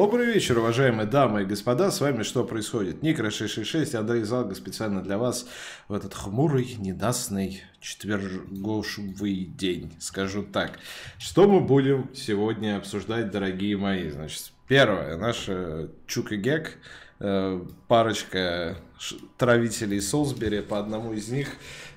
Добрый вечер, уважаемые дамы и господа. С вами «Что происходит?» Никра 666, Андрей Залга специально для вас в этот хмурый, ненастный четверговый день, скажу так. Что мы будем сегодня обсуждать, дорогие мои? Значит, первое, наша Чука Гек – Э, парочка травителей Солсбери, по одному из них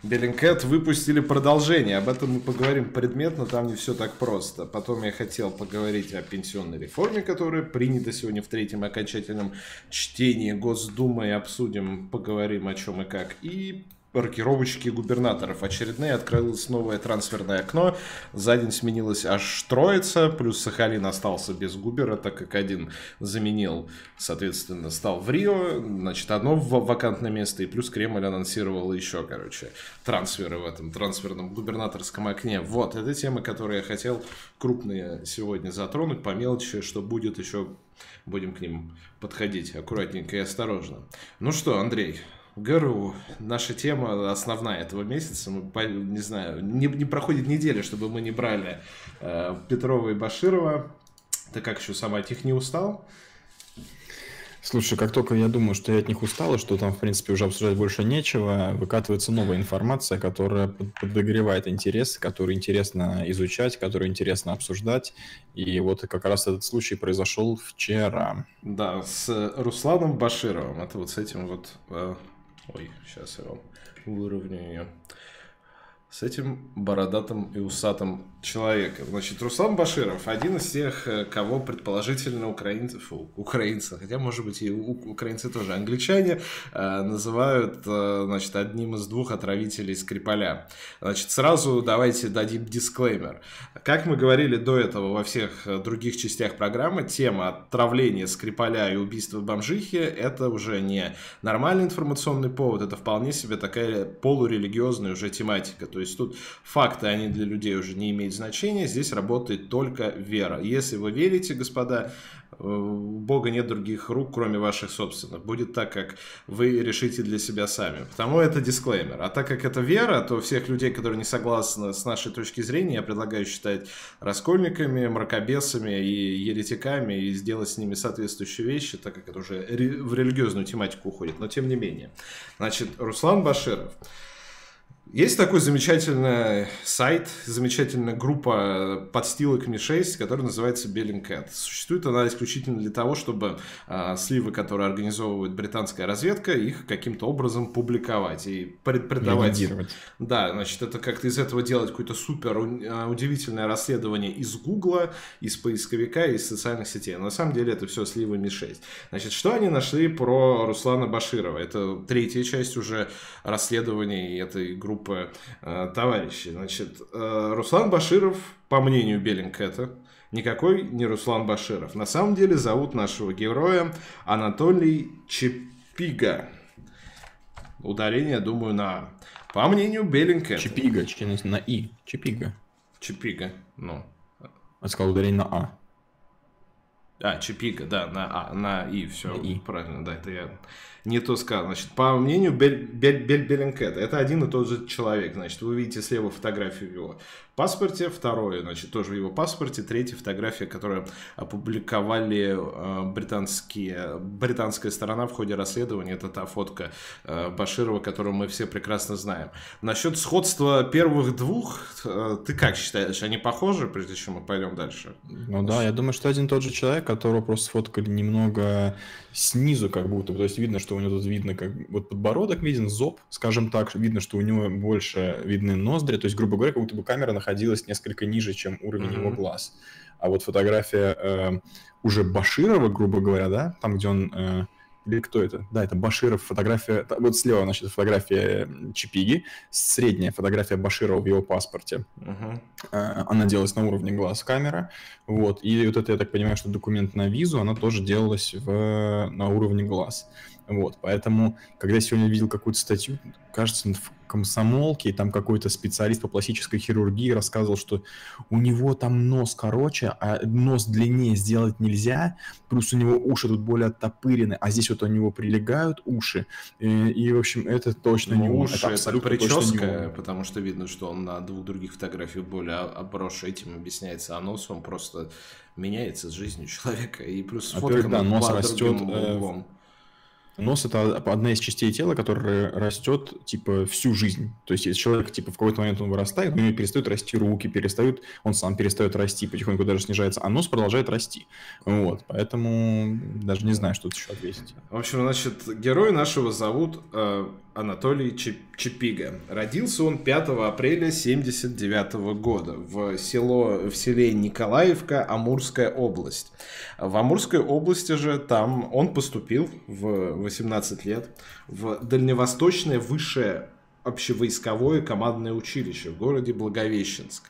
Беллинкет выпустили продолжение. Об этом мы поговорим предметно, там не все так просто. Потом я хотел поговорить о пенсионной реформе, которая принята сегодня в третьем окончательном чтении Госдумы. И обсудим, поговорим о чем и как. И рокировочки губернаторов. Очередные открылось новое трансферное окно. За день сменилось аж троица, плюс Сахалин остался без губера, так как один заменил, соответственно, стал в Рио. Значит, одно вакантное место, и плюс Кремль анонсировал еще, короче, трансферы в этом трансферном губернаторском окне. Вот, это темы, которые я хотел крупные сегодня затронуть, по мелочи, что будет еще, будем к ним подходить аккуратненько и осторожно. Ну что, Андрей, ГРУ. Наша тема основная этого месяца. Мы, не знаю, не, не проходит неделя, чтобы мы не брали э, Петрова и Баширова. Ты как еще сам от них не устал? Слушай, как только я думаю, что я от них устал, и что там, в принципе, уже обсуждать больше нечего, выкатывается новая информация, которая подогревает интерес, которую интересно изучать, которую интересно обсуждать. И вот как раз этот случай произошел вчера. Да, с Русланом Башировым. Это вот с этим вот э, Ой, сейчас я вам выровняю. ее с этим бородатым и усатым человеком. Значит, Руслан Баширов, один из тех, э, кого предположительно украинцы, фу, украинцы, хотя, может быть, и украинцы тоже, англичане, э, называют, э, значит, одним из двух отравителей Скрипаля. Значит, сразу давайте дадим дисклеймер. Как мы говорили до этого во всех других частях программы, тема отравления Скрипаля и убийства бомжихи – это уже не нормальный информационный повод, это вполне себе такая полурелигиозная уже тематика. То есть тут факты, они для людей уже не имеют значения, здесь работает только вера. Если вы верите, господа, э, у Бога нет других рук, кроме ваших собственных. Будет так, как вы решите для себя сами. Потому это дисклеймер. А так как это вера, то всех людей, которые не согласны с нашей точки зрения, я предлагаю считать раскольниками, мракобесами и еретиками и сделать с ними соответствующие вещи, так как это уже в религиозную тематику уходит. Но тем не менее. Значит, Руслан Баширов. Есть такой замечательный сайт, замечательная группа подстилок Ми-6, которая называется Bellingcat. Существует она исключительно для того, чтобы э, сливы, которые организовывает британская разведка, их каким-то образом публиковать и предавать. Да, значит, это как-то из этого делать какое-то супер а, удивительное расследование из Гугла, из поисковика, из социальных сетей. Но на самом деле это все сливы Ми-6. Значит, что они нашли про Руслана Баширова? Это третья часть уже расследования этой группы группы э, товарищей. Значит, э, Руслан Баширов, по мнению Беллингкэта, никакой не Руслан Баширов. На самом деле зовут нашего героя Анатолий Чепига. Ударение, думаю, на. По мнению Беллингкэта. Чепига, на «и». Чепига. Чепига, ну. Я сказал ударение на «а». А, Чепига, да, на А, на И, все и. правильно, да, это я не то сказал. Значит, по мнению Бель, Бель, Бель Беллинкета, это один и тот же человек. Значит, вы видите слева фотографию его паспорте, второе, значит, тоже в его паспорте, третья фотография, которую опубликовали э, британские, британская сторона в ходе расследования, это та фотка э, Баширова, которую мы все прекрасно знаем. Насчет сходства первых двух, э, ты как считаешь, они похожи, прежде чем мы пойдем дальше? Ну да, я думаю, что один тот же человек, которого просто сфоткали немного снизу, как будто, то есть видно, что у него тут видно, как вот подбородок виден, зоб, скажем так, видно, что у него больше видны ноздри, то есть, грубо говоря, как будто бы камера находилась несколько ниже, чем уровень mm-hmm. его глаз. А вот фотография э, уже Баширова, грубо говоря, да, там, где он... Э, или кто это? Да, это Баширов, фотография... Вот слева, значит, фотография Чипиги, средняя фотография Баширова в его паспорте. Uh-huh. Она делалась на уровне глаз камера, вот. И вот это, я так понимаю, что документ на визу, она тоже делалась в... на уровне глаз. Вот, поэтому, когда я сегодня видел какую-то статью, кажется, в комсомолке, и там какой-то специалист по пластической хирургии рассказывал, что у него там нос короче, а нос длиннее сделать нельзя, плюс у него уши тут более оттопырены, а здесь вот у него прилегают уши, и, и в общем, это точно ну, не уши, это абсолютно это прическа, потому что видно, что он на двух других фотографиях более обросший, этим объясняется, а нос он просто меняется с жизнью человека, и плюс фотка да, нос растет, углом. Нос это одна из частей тела, которая растет типа всю жизнь. То есть, если человек типа в какой-то момент он вырастает, у него перестают расти руки, перестают, он сам перестает расти, потихоньку даже снижается, а нос продолжает расти. Вот, поэтому даже не знаю, что тут еще ответить. В общем, значит, герой нашего зовут э, Анатолий Чепига. Родился он 5 апреля 79 года в, село, в селе Николаевка, Амурская область. В Амурской области же там он поступил в 18 лет в Дальневосточное высшее общевойсковое командное училище в городе Благовещенск.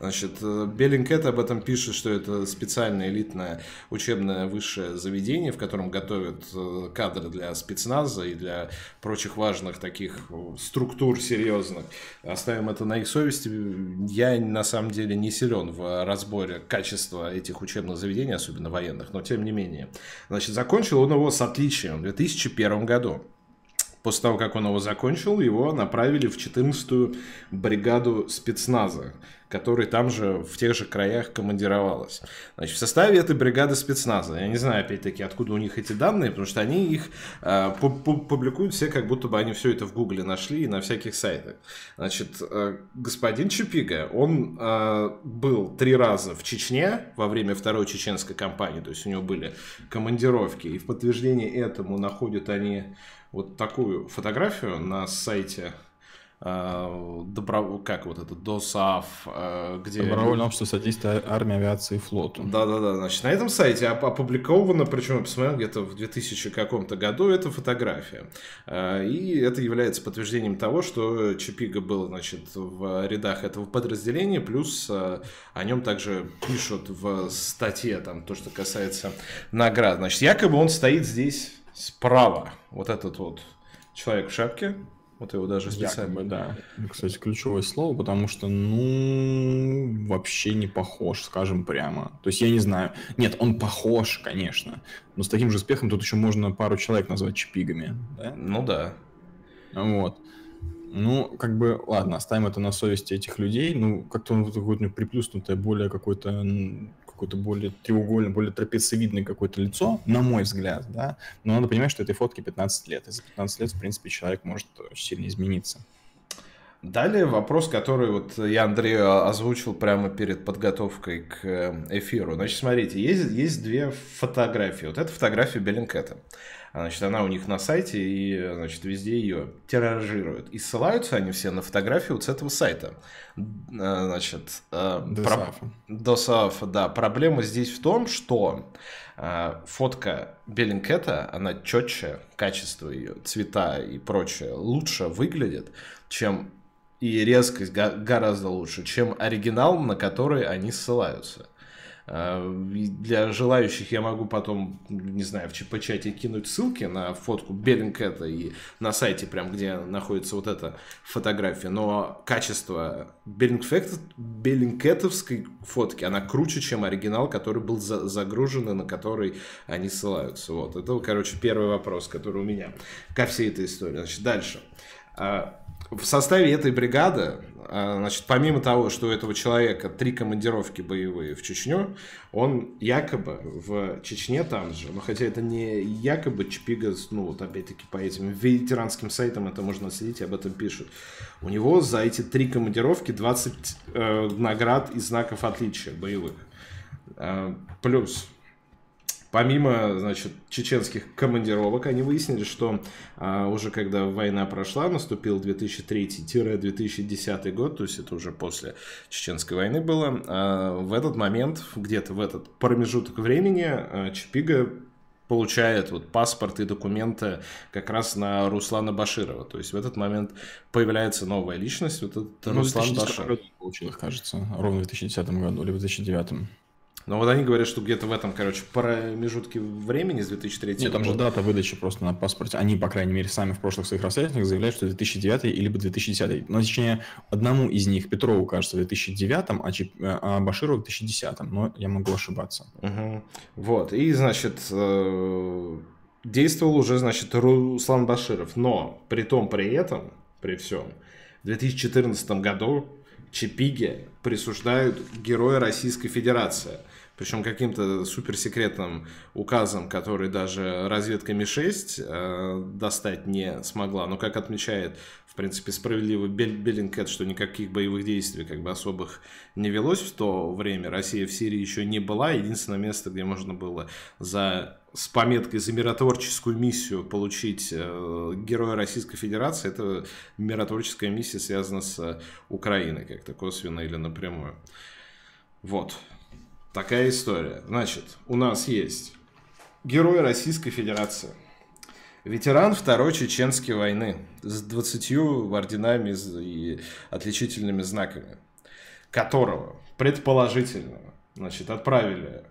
Значит, э, Беллинкет об этом пишет, что это специальное элитное учебное высшее заведение, в котором готовят э, кадры для спецназа и для прочих важных таких э, структур серьезных. Оставим это на их совести. Я на самом деле не силен в разборе качества этих учебных заведений, особенно военных, но тем не менее. Значит, закончил он его с отличием в 2001 году. После того, как он его закончил, его направили в 14-ю бригаду спецназа, который там же в тех же краях командировалась. Значит, в составе этой бригады спецназа, я не знаю, опять-таки, откуда у них эти данные, потому что они их э, публикуют все, как будто бы они все это в Гугле нашли и на всяких сайтах. Значит, э, господин Чупига, он э, был три раза в Чечне во время второй чеченской кампании, то есть у него были командировки, и в подтверждение этому находят они вот такую фотографию на сайте э, добро... как вот это, ДОСАФ, э, где... Добровольное общество содействия армии, авиации и флоту. Да-да-да, значит, на этом сайте опубликовано, причем я посмотрел где-то в 2000 каком-то году, эта фотография. Э, и это является подтверждением того, что Чапига был, значит, в рядах этого подразделения, плюс о нем также пишут в статье, там, то, что касается наград. Значит, якобы он стоит здесь справа вот этот вот человек в шапке, вот его даже специально. Якобы, да. Кстати, ключевое слово, потому что, ну, вообще не похож, скажем прямо. То есть я не знаю. Нет, он похож, конечно. Но с таким же успехом тут еще можно пару человек назвать чипигами. Да? Ну да. Вот. Ну, как бы, ладно, оставим это на совести этих людей. Ну, как-то он вот какое-то приплюснутое, более какое-то более треугольное, более трапециевидное какое-то лицо, на мой взгляд, да, но надо понимать, что этой фотке 15 лет, и за 15 лет, в принципе, человек может сильно измениться. Далее вопрос, который вот я Андрею озвучил прямо перед подготовкой к э, эфиру. Значит, смотрите, есть, есть две фотографии. Вот эта фотография Беллинкета. Значит, она у них на сайте, и, значит, везде ее тиражируют. И ссылаются они все на фотографию вот с этого сайта. Э, значит, Досаафа. Про... Досаафа, да. Проблема здесь в том, что э, фотка Беллинкета, она четче, качество ее, цвета и прочее лучше выглядит, чем и резкость гораздо лучше, чем оригинал, на который они ссылаются. А, для желающих я могу потом, не знаю, в чате кинуть ссылки на фотку Беллинкета и на сайте, прям где находится вот эта фотография. Но качество Беллинкетовской фотки, она круче, чем оригинал, который был за загружен и на который они ссылаются. Вот. Это, короче, первый вопрос, который у меня ко всей этой истории. Значит, дальше. В составе этой бригады, а, значит, помимо того, что у этого человека три командировки боевые в Чечню, он якобы в Чечне там же, но хотя это не якобы Чпига, ну вот опять-таки по этим ветеранским сайтам это можно следить, об этом пишут. У него за эти три командировки 20 э, наград и знаков отличия боевых. Э, плюс Помимо, значит, чеченских командировок, они выяснили, что а, уже когда война прошла, наступил 2003-2010 год, то есть это уже после Чеченской войны было, а, в этот момент, где-то в этот промежуток времени, а, Чапига получает вот паспорт и документы как раз на Руслана Баширова. То есть в этот момент появляется новая личность, вот этот ну, Руслан Баширов. их, кажется, ровно в 2010 году или в 2009. Но вот они говорят, что где-то в этом, короче, промежутке времени с 2003 Нет, там же дата выдачи просто на паспорте. Они, по крайней мере, сами в прошлых своих расследованиях заявляют, что 2009 или 2010. Но, точнее, одному из них, Петрову, кажется, в 2009, а, Чип... а Баширу в 2010. Но я могу ошибаться. Угу. Вот. И, значит, э, действовал уже, значит, Руслан Баширов. Но при том, при этом, при всем, в 2014 году Чипиге присуждают Героя Российской Федерации. Причем каким-то суперсекретным указом, который даже разведка Ми-6 э, достать не смогла. Но, как отмечает, в принципе, справедливо Беллинкет, что никаких боевых действий как бы особых не велось в то время. Россия в Сирии еще не была. Единственное место, где можно было за с пометкой за миротворческую миссию получить э, Героя Российской Федерации, это миротворческая миссия связана с Украиной, как-то косвенно или напрямую. Вот. Такая история. Значит, у нас есть Герой Российской Федерации. Ветеран Второй Чеченской войны с 20 орденами и отличительными знаками, которого предположительно значит, отправили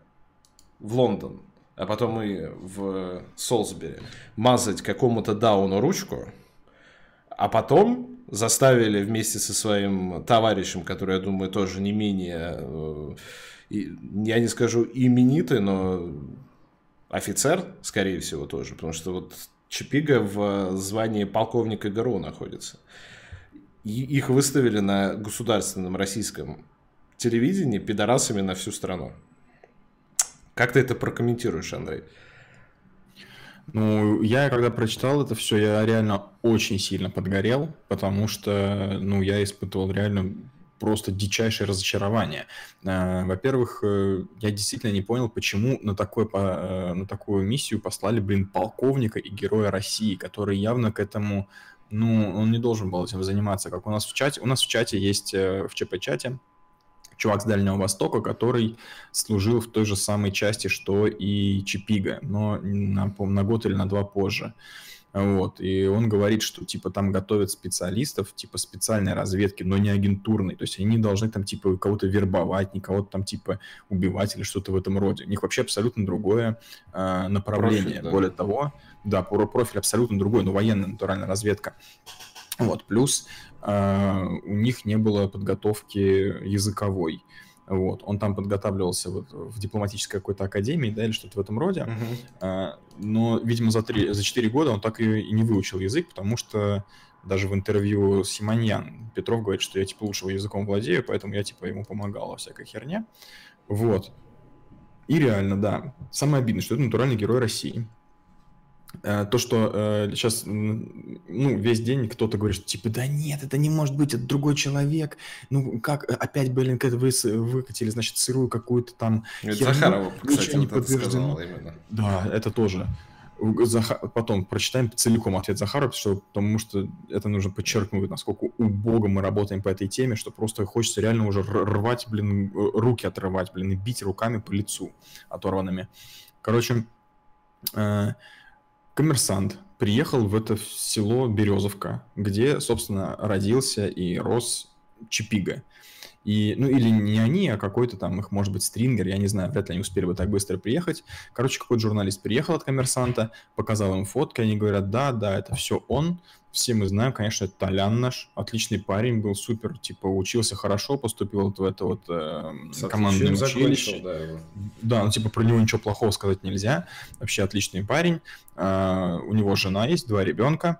в Лондон а потом и в Солсбери, мазать какому-то Дауну ручку, а потом заставили вместе со своим товарищем, который, я думаю, тоже не менее, э, я не скажу именитый, но офицер, скорее всего, тоже, потому что вот Чипига в звании полковника ГРУ находится. И их выставили на государственном российском телевидении пидорасами на всю страну. Как ты это прокомментируешь, Андрей? Ну, я когда прочитал это все, я реально очень сильно подгорел, потому что, ну, я испытывал реально просто дичайшее разочарование. А, во-первых, э, я действительно не понял, почему на, такой, э, на такую миссию послали, блин, полковника и героя России, который явно к этому, ну, он не должен был этим заниматься. Как у нас в чате, у нас в чате есть, э, в ЧП-чате, чувак с Дальнего Востока, который служил в той же самой части, что и Чипига, но на, на год или на два позже. Вот, и он говорит, что, типа, там готовят специалистов, типа, специальной разведки, но не агентурной, то есть они не должны там, типа, кого-то вербовать, не кого-то там, типа, убивать или что-то в этом роде. У них вообще абсолютно другое э, направление. Профиль, да. Более того, да, профиль абсолютно другой, но военная натуральная разведка. Вот, плюс э, у них не было подготовки языковой. Вот, он там подготавливался вот в дипломатической какой-то академии, да, или что-то в этом роде. Uh-huh. А, но, видимо, за, три, за 4 года он так и, и не выучил язык, потому что даже в интервью Симоньян Петров говорит, что я, типа, лучше языком владею, поэтому я, типа, ему помогал во всякой херне. Вот. И реально, да. Самое обидное, что это натуральный герой России. Э, то, что э, сейчас ну, весь день кто-то говорит, что типа, да нет, это не может быть, это другой человек. Ну, как опять Беллинкет вы, выкатили, значит, сырую какую-то там это херню, Захарова, кстати, не вот подтверждено. Да, это тоже. Захар... Потом прочитаем целиком ответ Захарова, что, потому что это нужно подчеркнуть, насколько убого мы работаем по этой теме, что просто хочется реально уже рвать, блин, руки отрывать, блин, и бить руками по лицу оторванными. Короче, э коммерсант приехал в это село Березовка, где, собственно, родился и рос Чипига. И, ну, или не они, а какой-то там их, может быть, стрингер, я не знаю, вряд ли они успели бы так быстро приехать. Короче, какой-то журналист приехал от коммерсанта, показал им фотки, они говорят, да, да, это все он. Все мы знаем, конечно, это Толян наш, отличный парень, был супер, типа, учился хорошо, поступил в это вот э, командное училище. Да, его. да, ну, типа, про него ничего плохого сказать нельзя. Вообще отличный парень. Э, у него жена есть, два ребенка.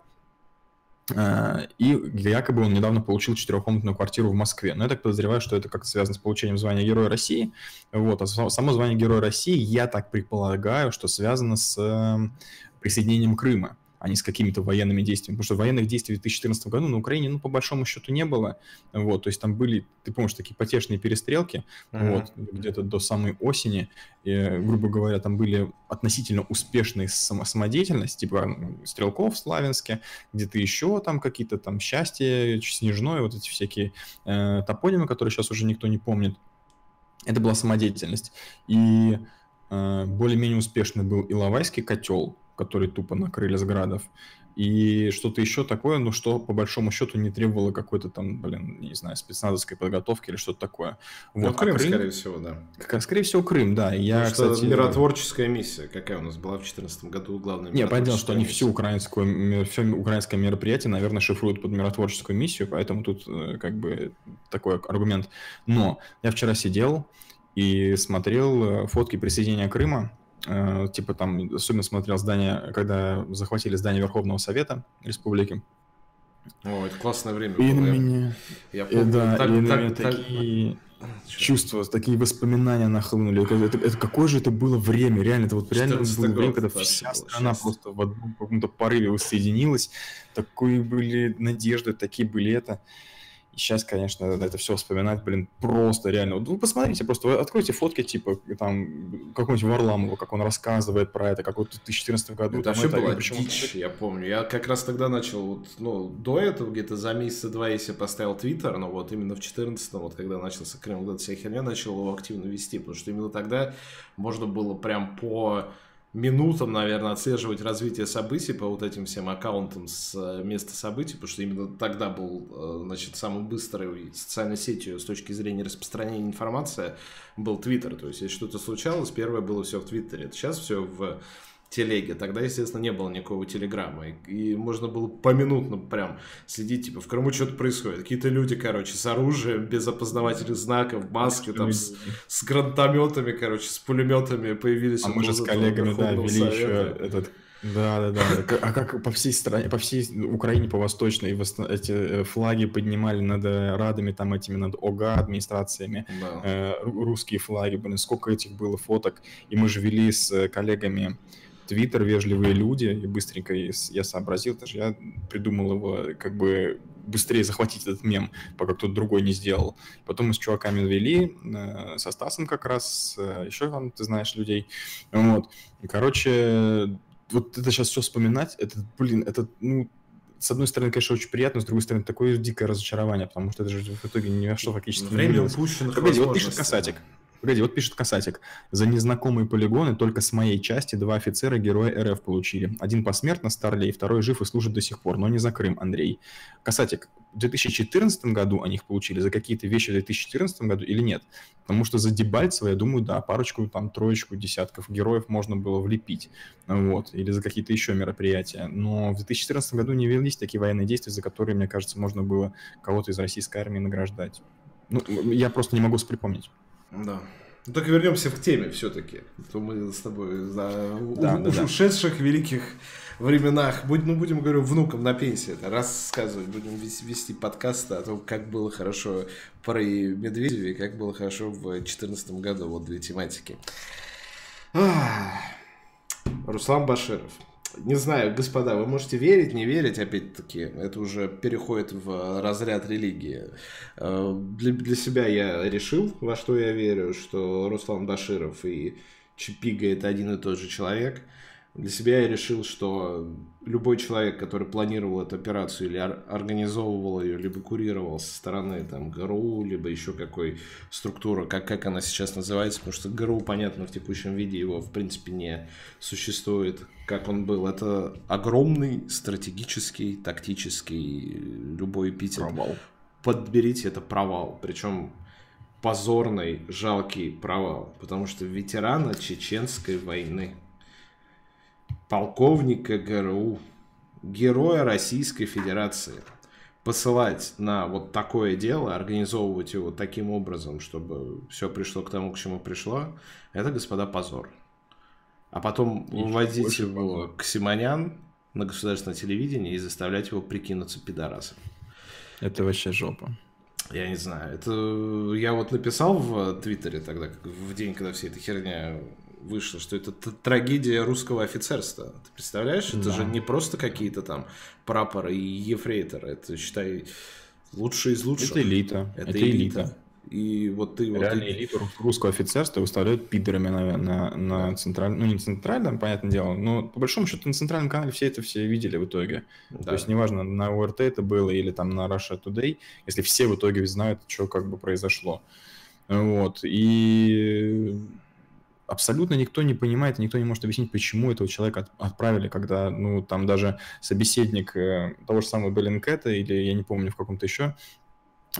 Э, и якобы он недавно получил четырехкомнатную квартиру в Москве. Но я так подозреваю, что это как-то связано с получением звания Героя России. Вот. А само звание Героя России, я так предполагаю, что связано с эм, присоединением Крыма а не с какими-то военными действиями. Потому что военных действий в 2014 году на Украине, ну, по большому счету, не было. Вот, то есть там были, ты помнишь, такие потешные перестрелки, uh-huh. вот, где-то до самой осени, и, грубо говоря, там были относительно успешные само- самодеятельность, типа стрелков в Славянске, где-то еще там какие-то там счастье, снежное, вот эти всякие э, топонимы, которые сейчас уже никто не помнит. Это была самодеятельность. И э, более-менее успешный был Иловайский котел, который тупо накрыли с градов. и что-то еще такое, ну, что по большому счету не требовало какой-то там, блин, не знаю, спецназовской подготовки или что-то такое. Вот. Ну, Крым, а Крым, скорее всего, да. Как, скорее всего, Крым, да. Я, Потому что кстати, миротворческая миссия, какая у нас была в 2014 году, главная Не, понятно, что они всю украинскую, все украинское мероприятие, наверное, шифруют под миротворческую миссию, поэтому тут э, как бы такой аргумент. Но я вчера сидел и смотрел э, фотки присоединения Крыма, типа там, особенно смотрел здание, когда захватили здание Верховного Совета Республики. О, это классное время и было. На меня... Я помню, и, да, так, и на меня так, такие так... чувства, такие воспоминания нахлынули. Это, это, это какое же это было время, реально, это вот реально было время, когда вся страна просто в одном каком-то порыве воссоединилась. Такие были надежды, такие были это сейчас, конечно, это все вспоминать, блин, просто реально. Вот вы посмотрите, просто вы откройте фотки, типа, там, какого-нибудь Варламова, как он рассказывает про это, как вот в 2014 году. Это вообще это, была причем... дичь, я помню. Я как раз тогда начал, вот, ну, до этого, где-то за месяца-два я себе поставил Твиттер, но вот именно в 2014, вот, когда начался Крым, вот эта вся херня, начал его активно вести, потому что именно тогда можно было прям по минутам, наверное, отслеживать развитие событий по вот этим всем аккаунтам с э, места событий, потому что именно тогда был, э, значит, самой быстрой социальной сетью с точки зрения распространения информации был Твиттер. То есть, если что-то случалось, первое было все в Твиттере. Сейчас все в телеге. Тогда, естественно, не было никакого телеграмма. И, и можно было поминутно прям следить, типа, в Крыму что-то происходит. Какие-то люди, короче, с оружием, без опознавательных знаков, в маске, там, с, с гранатометами, короче, с пулеметами появились. А мы же с коллегами, да, вели совета. еще этот да, да, да. А как по всей стране, по всей Украине, по восточной, эти э, флаги поднимали над э, радами, там этими, над ОГА администрациями, да. э, русские флаги, блин, сколько этих было фоток. И мы же вели с коллегами Твиттер, вежливые люди, и быстренько я сообразил, даже я придумал его как бы быстрее захватить этот мем, пока кто-то другой не сделал. Потом мы с чуваками вели, э, со Стасом как раз, э, еще там, ты знаешь, людей. Вот. И, короче, вот это сейчас все вспоминать, это, блин, это, ну, с одной стороны, конечно, очень приятно, с другой стороны, такое дикое разочарование, потому что это же в итоге ни во что фактически Время не упущенных Погоди, вот пишет Касатик. Погоди, вот пишет Касатик. За незнакомые полигоны только с моей части два офицера героя РФ получили. Один посмертно, Старлей, второй жив и служит до сих пор, но не за Крым, Андрей. Касатик, в 2014 году они их получили за какие-то вещи в 2014 году или нет? Потому что за Дебальцево, я думаю, да, парочку, там, троечку, десятков героев можно было влепить. Вот, или за какие-то еще мероприятия. Но в 2014 году не велись такие военные действия, за которые, мне кажется, можно было кого-то из российской армии награждать. Ну, я просто не могу припомнить. Да. Ну, только вернемся к теме все-таки. То мы с тобой за да, у, да, да. ушедших великих временах, будь, ну, будем, говорю, внукам на пенсии это рассказывать, будем вести, вести подкасты о том, как было хорошо при Медведеве, как было хорошо в 2014 году, вот две тематики. Руслан Баширов. Не знаю, господа, вы можете верить, не верить, опять-таки, это уже переходит в разряд религии. Э, для, для себя я решил, во что я верю, что Руслан Баширов и Чипига это один и тот же человек – для себя я решил, что любой человек, который планировал эту операцию или организовывал ее, либо курировал со стороны там, ГРУ, либо еще какой структуры, как, как она сейчас называется, потому что ГРУ, понятно, в текущем виде его, в принципе, не существует, как он был. Это огромный стратегический, тактический, любой эпитет. Провал. Подберите, это провал. Причем позорный, жалкий провал, потому что ветерана Чеченской войны – полковника ГРУ, героя Российской Федерации, посылать на вот такое дело, организовывать его таким образом, чтобы все пришло к тому, к чему пришло, это, господа, позор. А потом выводить его к Симонян на государственное телевидение и заставлять его прикинуться пидорасом. Это вообще жопа. Я не знаю. Это я вот написал в Твиттере тогда, в день, когда вся эта херня вышло, что это трагедия русского офицерства. Ты представляешь? Это да. же не просто какие-то там прапоры и ефрейторы. Это, считай, лучшие из лучших. Это элита. Это, это элита. элита. И вот ты... Реально вот элиту русского офицерства выставляют пидорами на, на, на центральном... Ну, не центральном, понятное дело, но по большому счету на центральном канале все это все видели в итоге. Да. То есть неважно, на УРТ это было или там на Russia Today, если все в итоге знают, что как бы произошло. Вот. И абсолютно никто не понимает, никто не может объяснить, почему этого человека отправили, когда, ну, там даже собеседник э, того же самого Беллинкета или я не помню в каком-то еще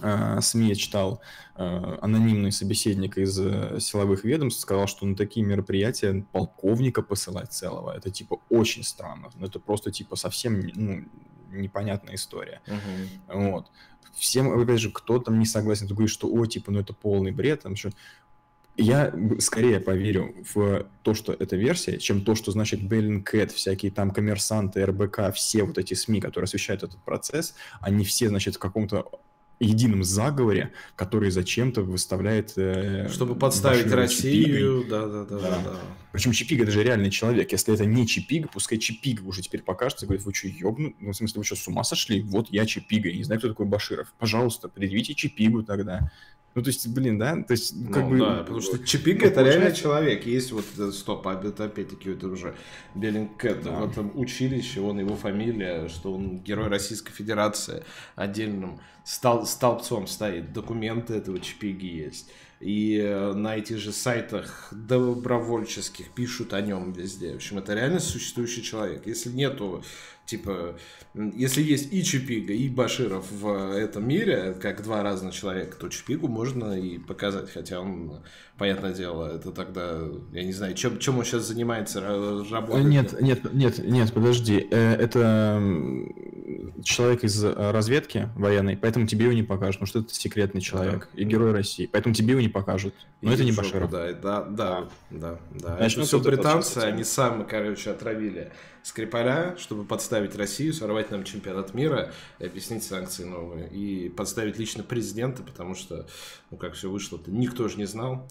э, СМИ я читал, э, анонимный собеседник из силовых ведомств сказал, что на такие мероприятия полковника посылать целого, это типа очень странно, ну, это просто типа совсем ну, непонятная история. Uh-huh. Вот. Всем, опять же, кто там не согласен, кто говорит, что, о, типа, ну это полный бред, там что я скорее поверю в то, что это версия, чем то, что значит Bellingcat, всякие там коммерсанты, РБК, все вот эти СМИ, которые освещают этот процесс, они все, значит, в каком-то едином заговоре, который зачем-то выставляет... Э, Чтобы подставить Россию, да-да-да. Да. Причем Чипига это же реальный человек. Если это не Чипига, пускай Чипига уже теперь покажется и говорит, вы что, ёбну? Ну, в смысле, вы что, с ума сошли? Вот я Чипига, я не знаю, кто такой Баширов. Пожалуйста, предъявите Чипигу тогда. Ну, то есть, блин, да, то есть, ну, как ну, бы... Да, потому что Чипик это реально человек. Есть вот, э, стоп, а это опять-таки это уже Беллингкэт. Да. В этом училище, он его фамилия, что он герой Российской Федерации отдельным стол, столбцом стоит. Документы этого Чипиги есть. И э, на этих же сайтах добровольческих пишут о нем везде. В общем, это реально существующий человек. Если нету Типа, если есть и Чипига, и Баширов в этом мире, как два разных человека, то Чипигу можно и показать, хотя он, понятное дело, это тогда, я не знаю, чем, чем он сейчас занимается, работой? Нет, нет, нет, нет, подожди, э, это человек из разведки военной, поэтому тебе его не покажут, потому что это секретный человек да. и герой России, поэтому тебе его не покажут. Но и это не Баширов. Да, да, да, да, да. Значит, это все британцы, они сами, короче, отравили Скрипаля, чтобы подставить Россию, сорвать нам чемпионат мира объяснить санкции новые. И подставить лично президента, потому что, ну, как все вышло-то, никто же не знал.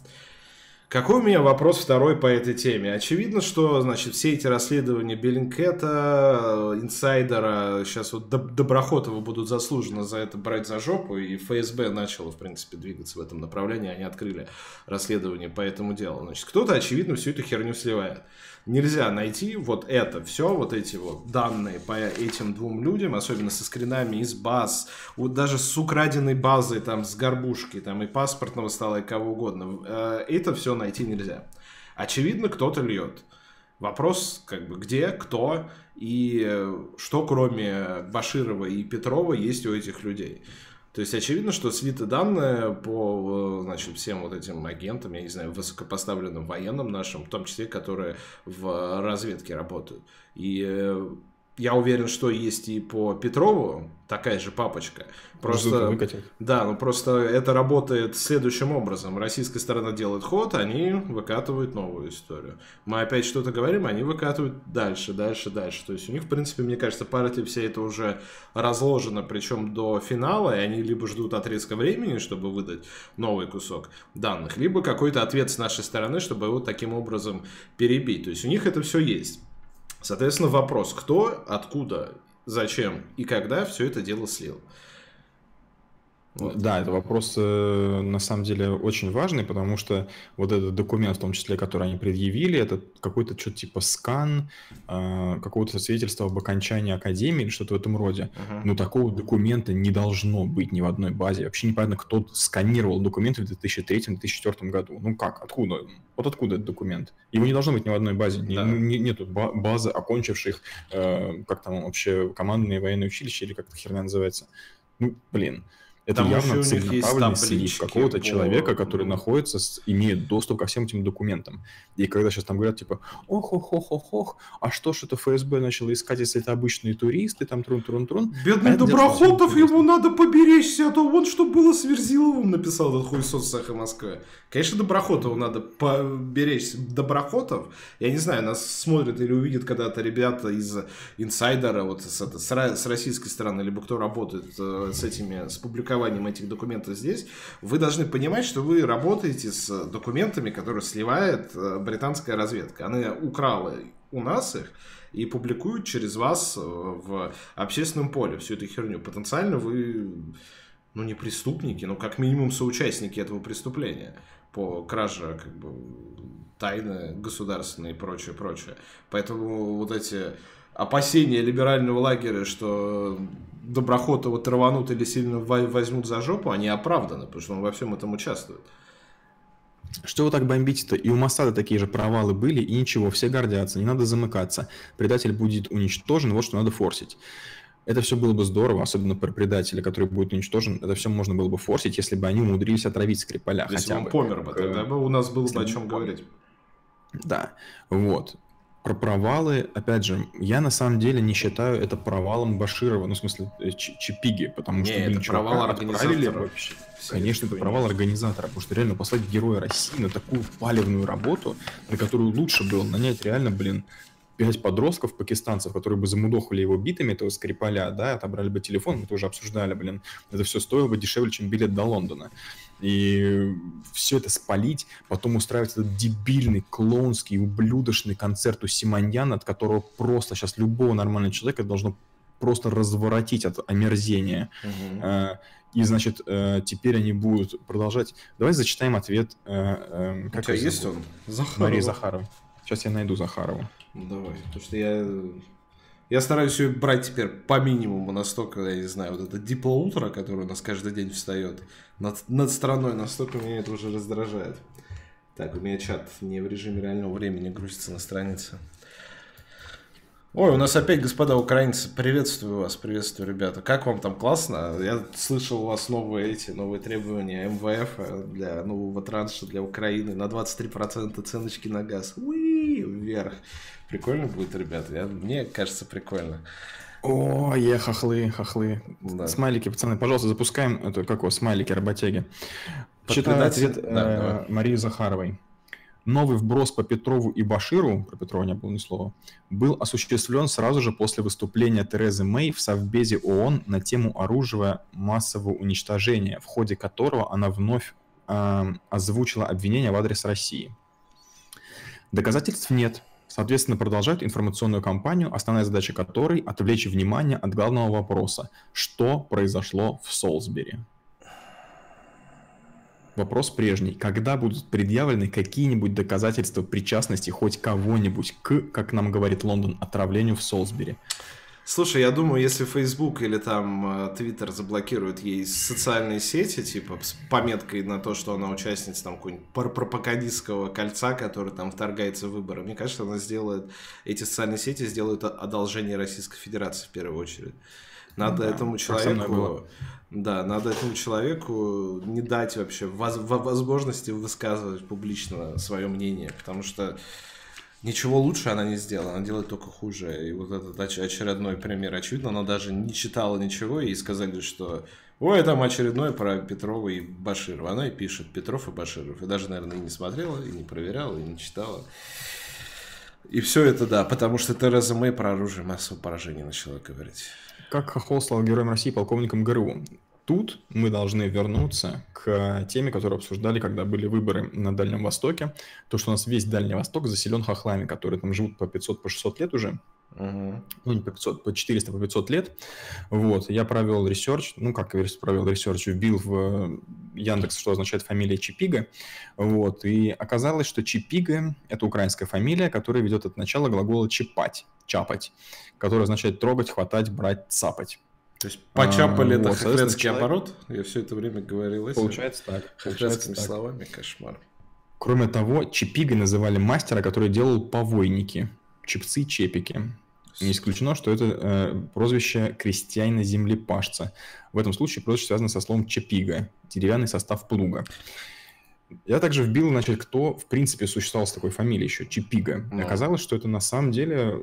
Какой у меня вопрос второй по этой теме? Очевидно, что, значит, все эти расследования Беллинкета, инсайдера, сейчас вот Доброхотова будут заслуженно за это брать за жопу, и ФСБ начало, в принципе, двигаться в этом направлении, они открыли расследование по этому делу. Значит, кто-то, очевидно, всю эту херню сливает нельзя найти вот это все, вот эти вот данные по этим двум людям, особенно со скринами из баз, вот даже с украденной базой, там, с горбушки, там, и паспортного стола, и кого угодно. Э, это все найти нельзя. Очевидно, кто-то льет. Вопрос, как бы, где, кто и что, кроме Баширова и Петрова, есть у этих людей. То есть очевидно, что слиты данные по значит, всем вот этим агентам, я не знаю, высокопоставленным военным нашим, в том числе, которые в разведке работают. И э, я уверен, что есть и по Петрову такая же папочка. Просто, да, ну просто это работает следующим образом. Российская сторона делает ход, они выкатывают новую историю. Мы опять что-то говорим, они выкатывают дальше, дальше, дальше. То есть у них, в принципе, мне кажется, партия вся это уже разложена, причем до финала, и они либо ждут отрезка времени, чтобы выдать новый кусок данных, либо какой-то ответ с нашей стороны, чтобы его таким образом перебить. То есть у них это все есть. Соответственно, вопрос, кто, откуда, зачем и когда все это дело слил. Да, это вопрос э, на самом деле очень важный, потому что вот этот документ, в том числе, который они предъявили, это какой-то что-то типа скан э, какого-то свидетельства об окончании академии или что-то в этом роде. Uh-huh. Но такого документа не должно быть ни в одной базе. Вообще непонятно, кто сканировал документы в 2003-2004 году. Ну как, откуда? Вот откуда этот документ? Его не должно быть ни в одной базе. Да. Не, нету базы окончивших, э, как там вообще, командные военные училища или как эта херня называется. Ну, блин. Это Там явно целенаправленный слив какого-то по... человека, который находится, с, имеет доступ ко всем этим документам. И когда сейчас там говорят, типа, ох, ох, ох, ох, ох, а что ж это ФСБ начало искать, если это обычные туристы, там трун-трун-трун. Бедный а Доброхотов, ему надо поберечься, а то вот что было с Верзиловым, написал этот хуесос в Сахе Москве. Конечно, Доброхотову надо поберечься. Доброхотов, я не знаю, нас смотрят или увидят когда-то ребята из инсайдера, вот с, это, с российской стороны, либо кто работает э, с этими, с публикацией формированием этих документов здесь, вы должны понимать, что вы работаете с документами, которые сливает э, британская разведка. Она украла у нас их и публикует через вас э, в общественном поле всю эту херню. Потенциально вы, ну, не преступники, но как минимум соучастники этого преступления по краже как бы тайны государственные и прочее, прочее. Поэтому вот эти опасения либерального лагеря, что Доброхотова траванут или сильно возьмут за жопу, они оправданы, потому что он во всем этом участвует. Что вы так бомбите-то? И у Масада такие же провалы были, и ничего, все гордятся, не надо замыкаться. Предатель будет уничтожен, вот что надо форсить. Это все было бы здорово, особенно про предателя, который будет уничтожен. Это все можно было бы форсить, если бы они умудрились отравить Скрипаля. Если хотя он бы. помер бы, тогда бы у нас было бы о чем говорить. Да, вот. Про провалы, опять же, я на самом деле не считаю это провалом Баширова, ну, в смысле, э, Чипиги, потому не, что, блин, это провал организатора. Вообще. Конечно, это провал организатора, потому что реально послать героя России на такую палевную работу, на которую лучше было нанять реально, блин, пять подростков пакистанцев, которые бы замудохали его битами этого Скрипаля, да, отобрали бы телефон, мы тоже обсуждали, блин, это все стоило бы дешевле, чем билет до Лондона. И все это спалить, потом устраивать этот дебильный, клоунский, ублюдочный концерт у Симоньяна, от которого просто сейчас любого нормального человека должно просто разворотить от омерзения. Uh-huh. И, значит, э, теперь они будут продолжать. Давай зачитаем ответ. Э, как У тебя есть он? Захарова. Мария Захарова. Сейчас я найду Захарову. Давай, потому что я... Я стараюсь ее брать теперь по минимуму настолько, я не знаю, вот это дипло утро, которое у нас каждый день встает над, над страной, настолько меня это уже раздражает. Так, у меня чат не в режиме реального времени грузится на странице. Ой, у нас опять, господа украинцы, приветствую вас, приветствую, ребята. Как вам там классно? Я слышал у вас новые эти, новые требования МВФ для нового транша для Украины на 23% ценочки на газ. Уи, вверх. Прикольно будет, ребята. Я, мне кажется, прикольно. О, е, хохлы, хохлы. Да. Смайлики, пацаны, пожалуйста, запускаем это, как его, смайлики, работяги. Читаю ответ да, э, Марии Захаровой. Новый вброс по Петрову и Баширу, про Петрова не было ни слова, был осуществлен сразу же после выступления Терезы Мэй в Совбезе ООН на тему оружия массового уничтожения, в ходе которого она вновь э, озвучила обвинения в адрес России. Доказательств нет, Соответственно, продолжают информационную кампанию, основная задача которой – отвлечь внимание от главного вопроса – что произошло в Солсбери? Вопрос прежний. Когда будут предъявлены какие-нибудь доказательства причастности хоть кого-нибудь к, как нам говорит Лондон, отравлению в Солсбери? Слушай, я думаю, если Facebook или там э, Twitter заблокируют ей социальные сети, типа с пометкой на то, что она участница там какого-нибудь пропагандистского кольца, который там вторгается в выборы, мне кажется, она сделает, эти социальные сети сделают одолжение Российской Федерации в первую очередь. Надо да, этому человеку, да, надо этому человеку не дать вообще воз, возможности высказывать публично свое мнение, потому что Ничего лучше она не сделала, она делает только хуже. И вот этот очередной пример, очевидно, она даже не читала ничего и сказали, что ой, там очередной про Петрова и Баширова. Она и пишет Петров и Баширов. И даже, наверное, и не смотрела, и не проверяла, и не читала. И все это, да, потому что Тереза Мэй про оружие массового поражения начала говорить. Как Хохол стал героем России полковником ГРУ? Тут мы должны вернуться к теме, которую обсуждали, когда были выборы на Дальнем Востоке. То, что у нас весь Дальний Восток заселен хохлами, которые там живут по 500, по 600 лет уже. Uh-huh. Ну, не по 500, по 400, по 500 лет. Вот, я провел research, ну, как провел research, вбил в Яндекс, что означает фамилия Чепига. Вот, и оказалось, что Чипига – это украинская фамилия, которая ведет от начала глагола чипать, чапать, который означает трогать, хватать, брать, цапать. То есть почапали а, это вот, хохлецкий человек... оборот? Я все это время говорил этим. Получается так. Хохлецкими словами, кошмар. Кроме того, Чипигой называли мастера, который делал повойники, чипцы, чепики. Не исключено, что это э, прозвище крестьянина-землепашца. В этом случае прозвище связано со словом чепига, деревянный состав плуга. Я также вбил, значит, кто в принципе существовал с такой фамилией еще, Чипига. No. оказалось, что это на самом деле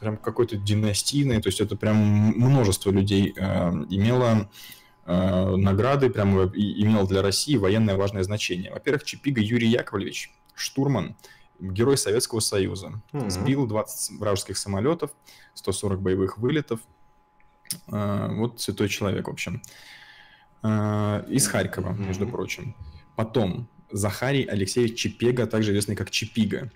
прям какой-то династийный, то есть это прям множество людей э, имело э, награды, прям имело для России военное важное значение. Во-первых, Чипига Юрий Яковлевич, штурман, герой Советского Союза, mm-hmm. сбил 20 вражеских самолетов, 140 боевых вылетов. Э, вот святой человек, в общем. Э, из Харькова, mm-hmm. между прочим. Потом Захарий Алексеевич Чипега, также известный как Чипига.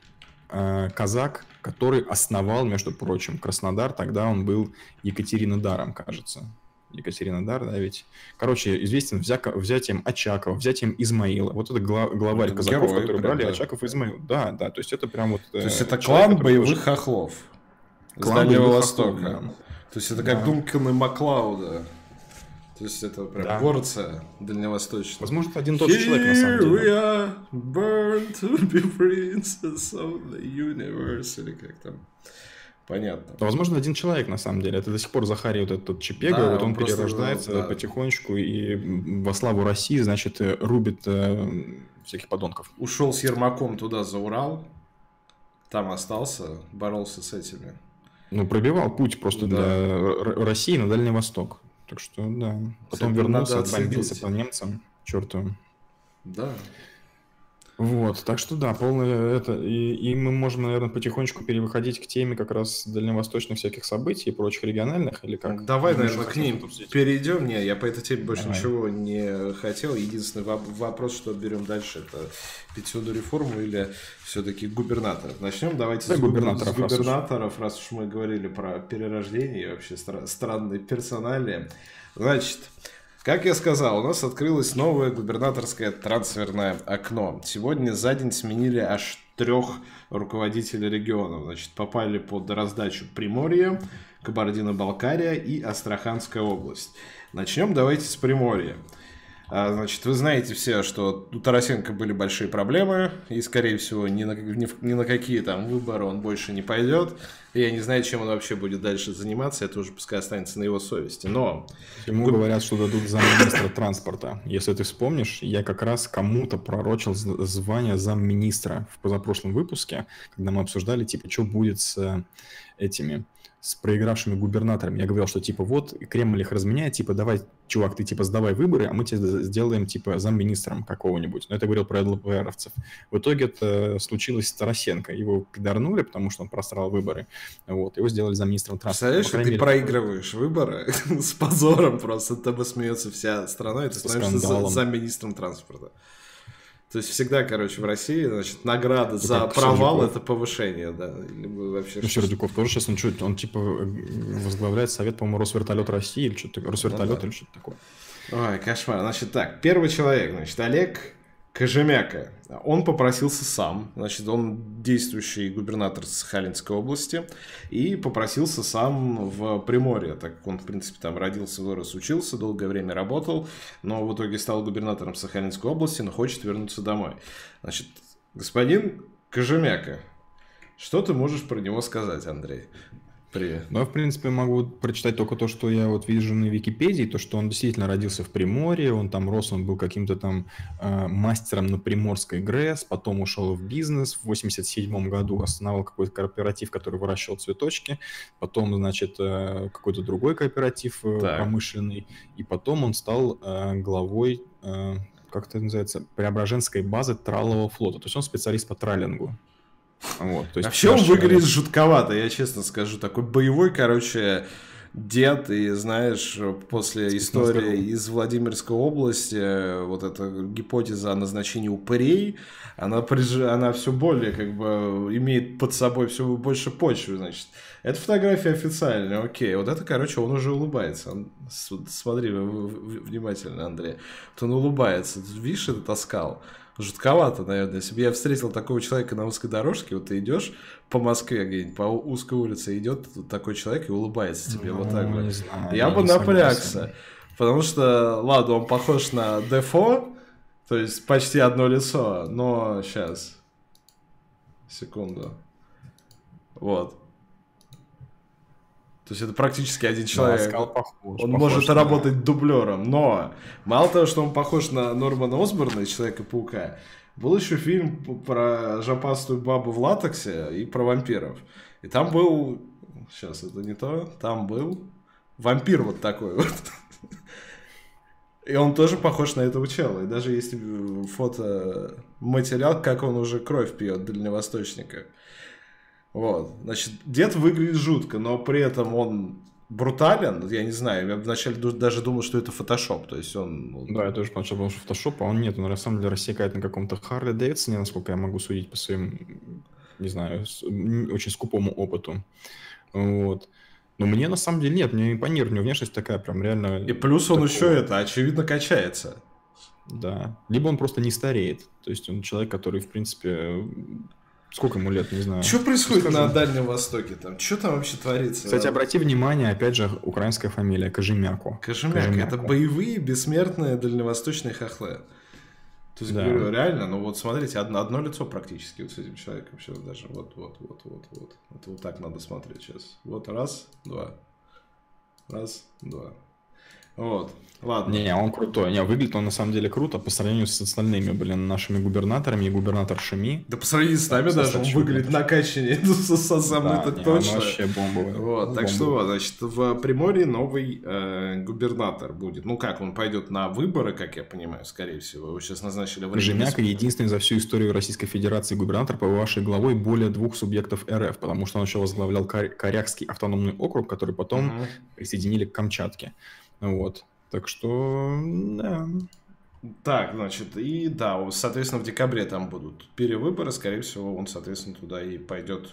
Э, казак, который основал, между прочим, Краснодар. Тогда он был Екатеринодаром, кажется. Екатеринодар, да, ведь. Короче, известен взя... взятием Очакова, взятием Измаила. Вот это гла... главарь это казаков, герой, которые брали да. Очаков и Измаил. Да, да, то есть это прям вот... То есть э, это человек, клан боевых тоже... хохлов. Клан Дальнего Востока. Да. То есть это как да. Дункан и Маклауда. То есть это прям да. горца дальневосточный. Возможно, это один тот же человек на самом деле. we are born to be princes of the universe, или как там. Понятно. Но, возможно, один человек, на самом деле. Это до сих пор Захарий, вот этот Чепега, да, вот он, он перерождается да. потихонечку и во славу России, значит, э, рубит э, всяких подонков. Ушел с Ермаком туда за Урал, там остался, боролся с этими. Ну, пробивал путь просто да. для России на Дальний Восток. Так что, да. Потом Кстати, вернулся, отбомбился по немцам, черту. Да. Вот, так что да, полное это. И, и мы можем, наверное, потихонечку перевыходить к теме как раз дальневосточных всяких событий и прочих региональных, или как? Давай, наверное, к ним перейдем. Не, я по этой теме больше Давай. ничего не хотел. Единственный вопрос, что берем дальше, это пенсионную реформу или все-таки губернаторов. Начнем давайте да, с, губернаторов, с губернаторов, раз уж. раз уж мы говорили про перерождение и вообще стра- странные персонали. Значит, как я сказал, у нас открылось новое губернаторское трансферное окно. Сегодня за день сменили аж трех руководителей регионов. Значит, попали под раздачу Приморье, Кабардино-Балкария и Астраханская область. Начнем давайте с Приморья. А, значит, вы знаете все, что у Тарасенко были большие проблемы, и, скорее всего, ни на, ни, ни на какие там выборы он больше не пойдет. И я не знаю, чем он вообще будет дальше заниматься, это уже пускай останется на его совести. Но... Ему говорят, что дадут замминистра транспорта. Если ты вспомнишь, я как раз кому-то пророчил звание замминистра в позапрошлом выпуске, когда мы обсуждали, типа, что будет с этими с проигравшими губернаторами. Я говорил, что типа вот Кремль их разменяет, типа давай, чувак, ты типа сдавай выборы, а мы тебе сделаем типа замминистром какого-нибудь. Но это говорил про ЛПРовцев. В итоге это случилось с Тарасенко. Его пидорнули, потому что он просрал выборы. Вот, его сделали замминистром транспорта. Представляешь, ты мере, проигрываешь выборы с позором просто, тобой смеется вся страна, и ты становишься замминистром транспорта. То есть всегда, короче, в России, значит, награда ну, за провал Сердюков. это повышение, да. Либо вообще ну, Сердюков тоже сейчас, он что, он типа возглавляет совет, по-моему, Росвертолет России или что-то, Росвертолет ну, да. или что-то такое. Ой, кошмар. Значит так, первый человек, значит, Олег Кожемяка. Он попросился сам, значит, он действующий губернатор Сахалинской области, и попросился сам в Приморье, так как он, в принципе, там родился, вырос, учился, долгое время работал, но в итоге стал губернатором Сахалинской области, но хочет вернуться домой. Значит, господин Кожемяка, что ты можешь про него сказать, Андрей? Привет. Ну, я, в принципе, могу прочитать только то, что я вот вижу на Википедии, то, что он действительно родился в Приморье, он там рос, он был каким-то там э, мастером на Приморской ГРЭС, потом ушел в бизнес, в 87 году основал какой-то кооператив, который выращивал цветочки, потом, значит, э, какой-то другой кооператив э, промышленный, и потом он стал э, главой, э, как это называется, Преображенской базы тралового флота, то есть он специалист по траллингу. Вот, то есть Вообще он выглядит жутковато, я честно скажу. Такой боевой, короче, дед, и знаешь, после истории из Владимирской области, вот эта гипотеза о назначении упырей, она, приж... она все более, как бы, имеет под собой все больше почвы, значит. Это фотография официальная, окей. Вот это, короче, он уже улыбается. Он... Смотри внимательно, Андрей. Вот он улыбается. Видишь этот оскал? Жутковато, наверное. Если бы я встретил такого человека на узкой дорожке, вот ты идешь по Москве где-нибудь, по узкой улице, идет такой человек и улыбается тебе ну, вот так вот. Знаю, я, я бы напрягся. Согласен. Потому что, ладно, он похож на Дефо, то есть почти одно лицо, но сейчас. Секунду. Вот. То есть это практически один человек. Да, похож, он похож может на... работать дублером, но мало того, что он похож на Нормана Осборна из Человека-паука, был еще фильм про жопастую бабу в латексе и про вампиров. И там был... Сейчас, это не то. Там был вампир вот такой вот. И он тоже похож на этого чела. И даже есть фото материал, как он уже кровь пьет дальневосточника. Вот. Значит, дед выглядит жутко, но при этом он брутален, я не знаю, я вначале даже думал, что это фотошоп, то есть он... Да, я тоже поначалу думал, что фотошоп, а он нет, он на самом деле рассекает на каком-то Харли Дэвидсоне, насколько я могу судить по своим, не знаю, очень скупому опыту. Вот. Но мне на самом деле нет, мне импонирует, у него внешность такая прям реально... И плюс он такого... еще это, очевидно, качается. Да. Либо он просто не стареет. То есть он человек, который, в принципе, Сколько ему лет, не знаю. Что происходит Скажу. на Дальнем Востоке там? Что там вообще творится? Кстати, обрати внимание, опять же, украинская фамилия. Кожемяко. Кожемяко. Это боевые, бессмертные дальневосточные хохлы. То есть, да. говорю, реально, ну вот смотрите, одно, одно лицо практически вот с этим человеком сейчас даже. Вот, вот, вот, вот, вот. Это вот так надо смотреть сейчас. Вот раз, два. Раз, два. Вот. Ладно. Не, он крутой. Не, выглядит он на самом деле круто по сравнению с остальными, блин, нашими губернаторами и губернатор Шами. Да по сравнению с нами даже он выглядит накачаннее со со мной, это точно. вообще бомбовый. Вот, так что вот, значит, в Приморье новый э, губернатор будет. Ну как, он пойдет на выборы, как я понимаю, скорее всего. Его сейчас назначили в Жемяка единственный за всю историю Российской Федерации губернатор, побывавший главой более двух субъектов РФ, потому что он еще возглавлял Корякский автономный округ, который потом присоединили к Камчатке. Вот. Так что, да. Так, значит, и да, соответственно, в декабре там будут перевыборы, скорее всего, он, соответственно, туда и пойдет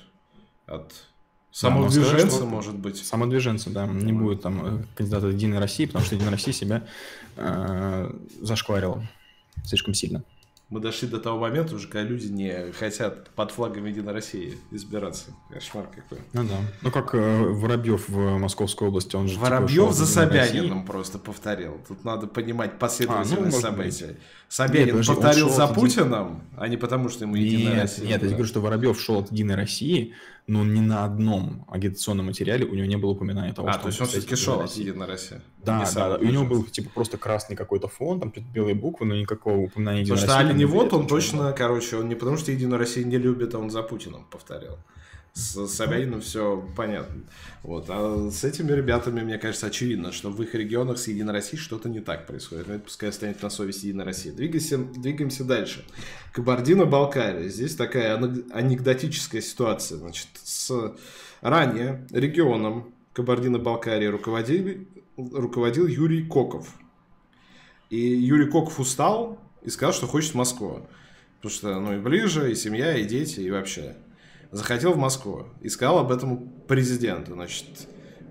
от самодвиженца, да, может быть. Самодвиженца, да, не будет там э, кандидата Единой России, потому что Единая Россия себя э, зашкварила слишком сильно мы дошли до того момента уже, когда люди не хотят под флагом Единой России избираться. Кошмар какой. Ну да. Ну как э, Воробьев в Московской области, он же... Типа Воробьев типа, за Собянином просто повторил. Тут надо понимать последовательность а, ну, событий. Быть. Собянин нет, повторил за Путиным, а не потому, что ему Единая нет, Россия. Нет, я говорю, что Воробьев шел от Единой России, но ни на одном агитационном материале у него не было упоминания того, а, что то есть он все-таки шел от Единой России. Да, да, да. у него был типа просто красный какой-то фон, там белые буквы, но никакого упоминания Единой России. Потому что Али не вот, он точно, короче, он не потому, что Единую Россию не любит, а он за Путиным повторял с Собяниным все понятно. Вот. А с этими ребятами, мне кажется, очевидно, что в их регионах с Единой Россией что-то не так происходит. Но это пускай останется на совести Единой России. Двигаемся, двигаемся дальше. Кабардино-Балкария. Здесь такая анекдотическая ситуация. Значит, с ранее регионом Кабардино-Балкарии руководил, руководил Юрий Коков. И Юрий Коков устал и сказал, что хочет в Москву. Потому что, ну, и ближе, и семья, и дети, и вообще захотел в Москву и сказал об этом президенту. Значит,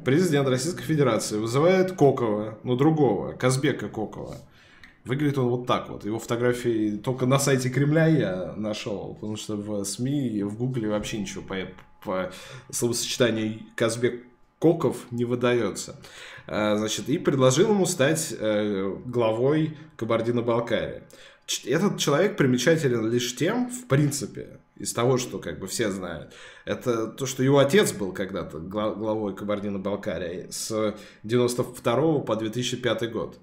президент Российской Федерации вызывает Кокова, ну другого, Казбека Кокова. Выглядит он вот так вот. Его фотографии только на сайте Кремля я нашел, потому что в СМИ и в Гугле вообще ничего по, по словосочетанию Казбек Коков не выдается. А, значит, и предложил ему стать э, главой Кабардино-Балкарии. Этот человек примечателен лишь тем, в принципе, из того, что как бы все знают, это то, что его отец был когда-то главой Кабардино-Балкарии с 92 по 2005 год.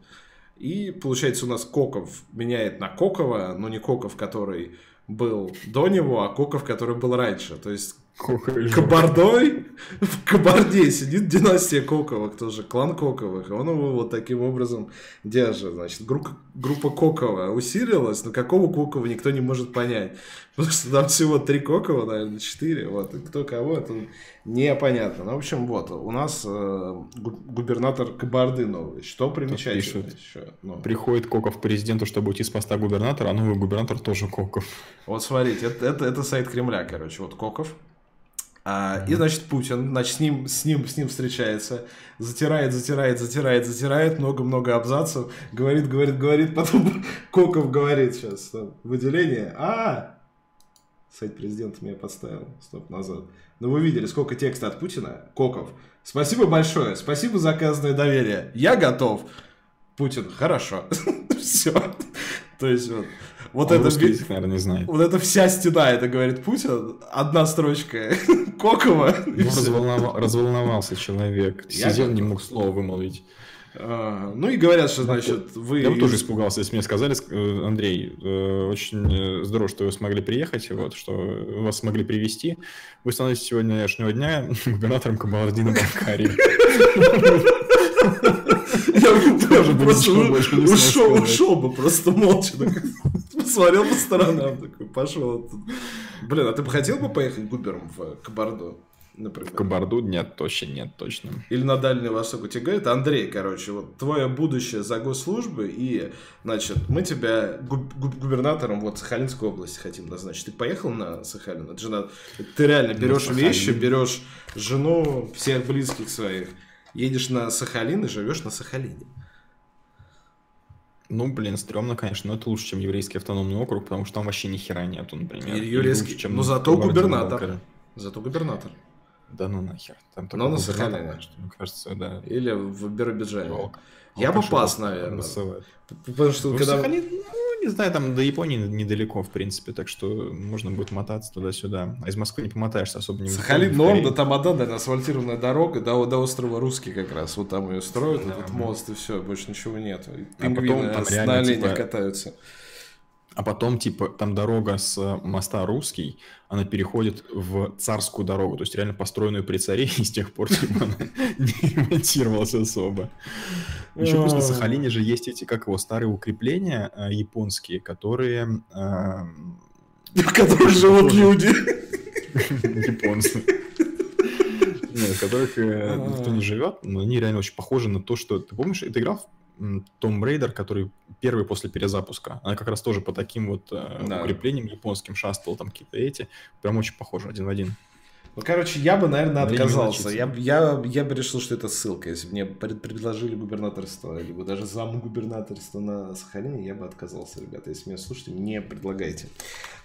И получается у нас Коков меняет на Кокова, но не Коков, который был до него, а Коков, который был раньше. То есть Кабардой в Кабарде сидит династия Коковых, тоже клан Коковых, и он его вот таким образом держит. Значит, группа, группа Кокова усилилась, но какого Кокова никто не может понять. Потому что там всего три Кокова, наверное, четыре. Вот, и кто кого, это непонятно. Ну, в общем, вот, у нас э, губернатор Кабарды новый. Что примечательно еще? Ну. Приходит Коков к президенту, чтобы уйти с поста губернатора, а новый губернатор тоже Коков. Вот смотрите, это, это, это сайт Кремля, короче. Вот Коков, а, и, значит, Путин, значит, с ним, с, ним, с ним встречается, затирает, затирает, затирает, затирает, много-много абзацев, говорит, говорит, говорит, потом Коков говорит сейчас, выделение, а, сайт президента меня подставил, стоп, назад. Но вы видели, сколько текста от Путина, Коков, спасибо большое, спасибо за оказанное доверие, я готов. Путин, хорошо, все. То есть вот вот Он это, язык, наверное, не знает. Вот это вся стена, это говорит Путин, одна строчка Кокова. Ну, разволновал, разволновался человек. Я Сидел, не мог слова вымолвить. А, ну и говорят, что, значит, вы... Я бы тоже испугался, если мне сказали, э, Андрей, э, очень э, здорово, что вы смогли приехать, вот, что вас смогли привести. Вы становитесь сегодняшнего дня губернатором Кабардино-Балкарии. Я бы тоже просто ушел, ушел бы просто молча. Посмотрел по сторонам, такой, пошел. Блин, а ты бы хотел бы поехать губером в Кабарду? например. В Кабарду нет, точно нет, точно. Или на Дальний Восток. У тебя говорит, Андрей, короче, вот твое будущее за госслужбы, и, значит, мы тебя губ- губернатором вот Сахалинской области хотим назначить. Ты поехал на Сахалин? Это же надо... Ты реально берешь вещи, берешь жену, всех близких своих, едешь на Сахалин и живешь на Сахалине. Ну, блин, стрёмно, конечно, но это лучше, чем еврейский автономный округ, потому что там вообще ни хера нету, например. И еврейский- лучше, чем ну, зато губернатор. Кабардино-Балкария. Зато губернатор. Да ну нахер. Там Но на Сахалине. что, мне кажется, да. Или в Биробиджане. Я бы пас, наверное. Потому что Ну, когда... Сахалин, не знаю, там до Японии недалеко, в принципе, так что можно будет мотаться туда-сюда. А из Москвы не помотаешься особо не Сахалин норм, да там одна, наверное, асфальтированная дорога до, до острова Русский как раз. Вот там ее строят, Да. этот мост, и все, больше ничего нет. И потом Пингвины там с- реально, на оленях типа, катаются. А потом, типа, там дорога с моста Русский, она переходит в царскую дорогу, то есть реально построенную при царе, и с тех пор типа, она не ремонтировалась особо. Еще плюс на Сахалине же есть эти, как его, старые укрепления э, японские, которые... э, В которых живут люди. Японцы. Нет, в которых э, никто не живет, но они реально очень похожи на то, что... Ты помнишь, ты играл в Том Рейдер, который первый после перезапуска? Она как раз тоже по таким вот э, Да. укреплениям японским шастал, там какие-то эти. Прям очень похоже один в один. Ну, короче, я бы, наверное, отказался. Я, я, я бы решил, что это ссылка. Если бы мне пред- предложили губернаторство, либо даже зам губернаторства на Сахалине, я бы отказался, ребята. Если меня слушаете, не предлагайте.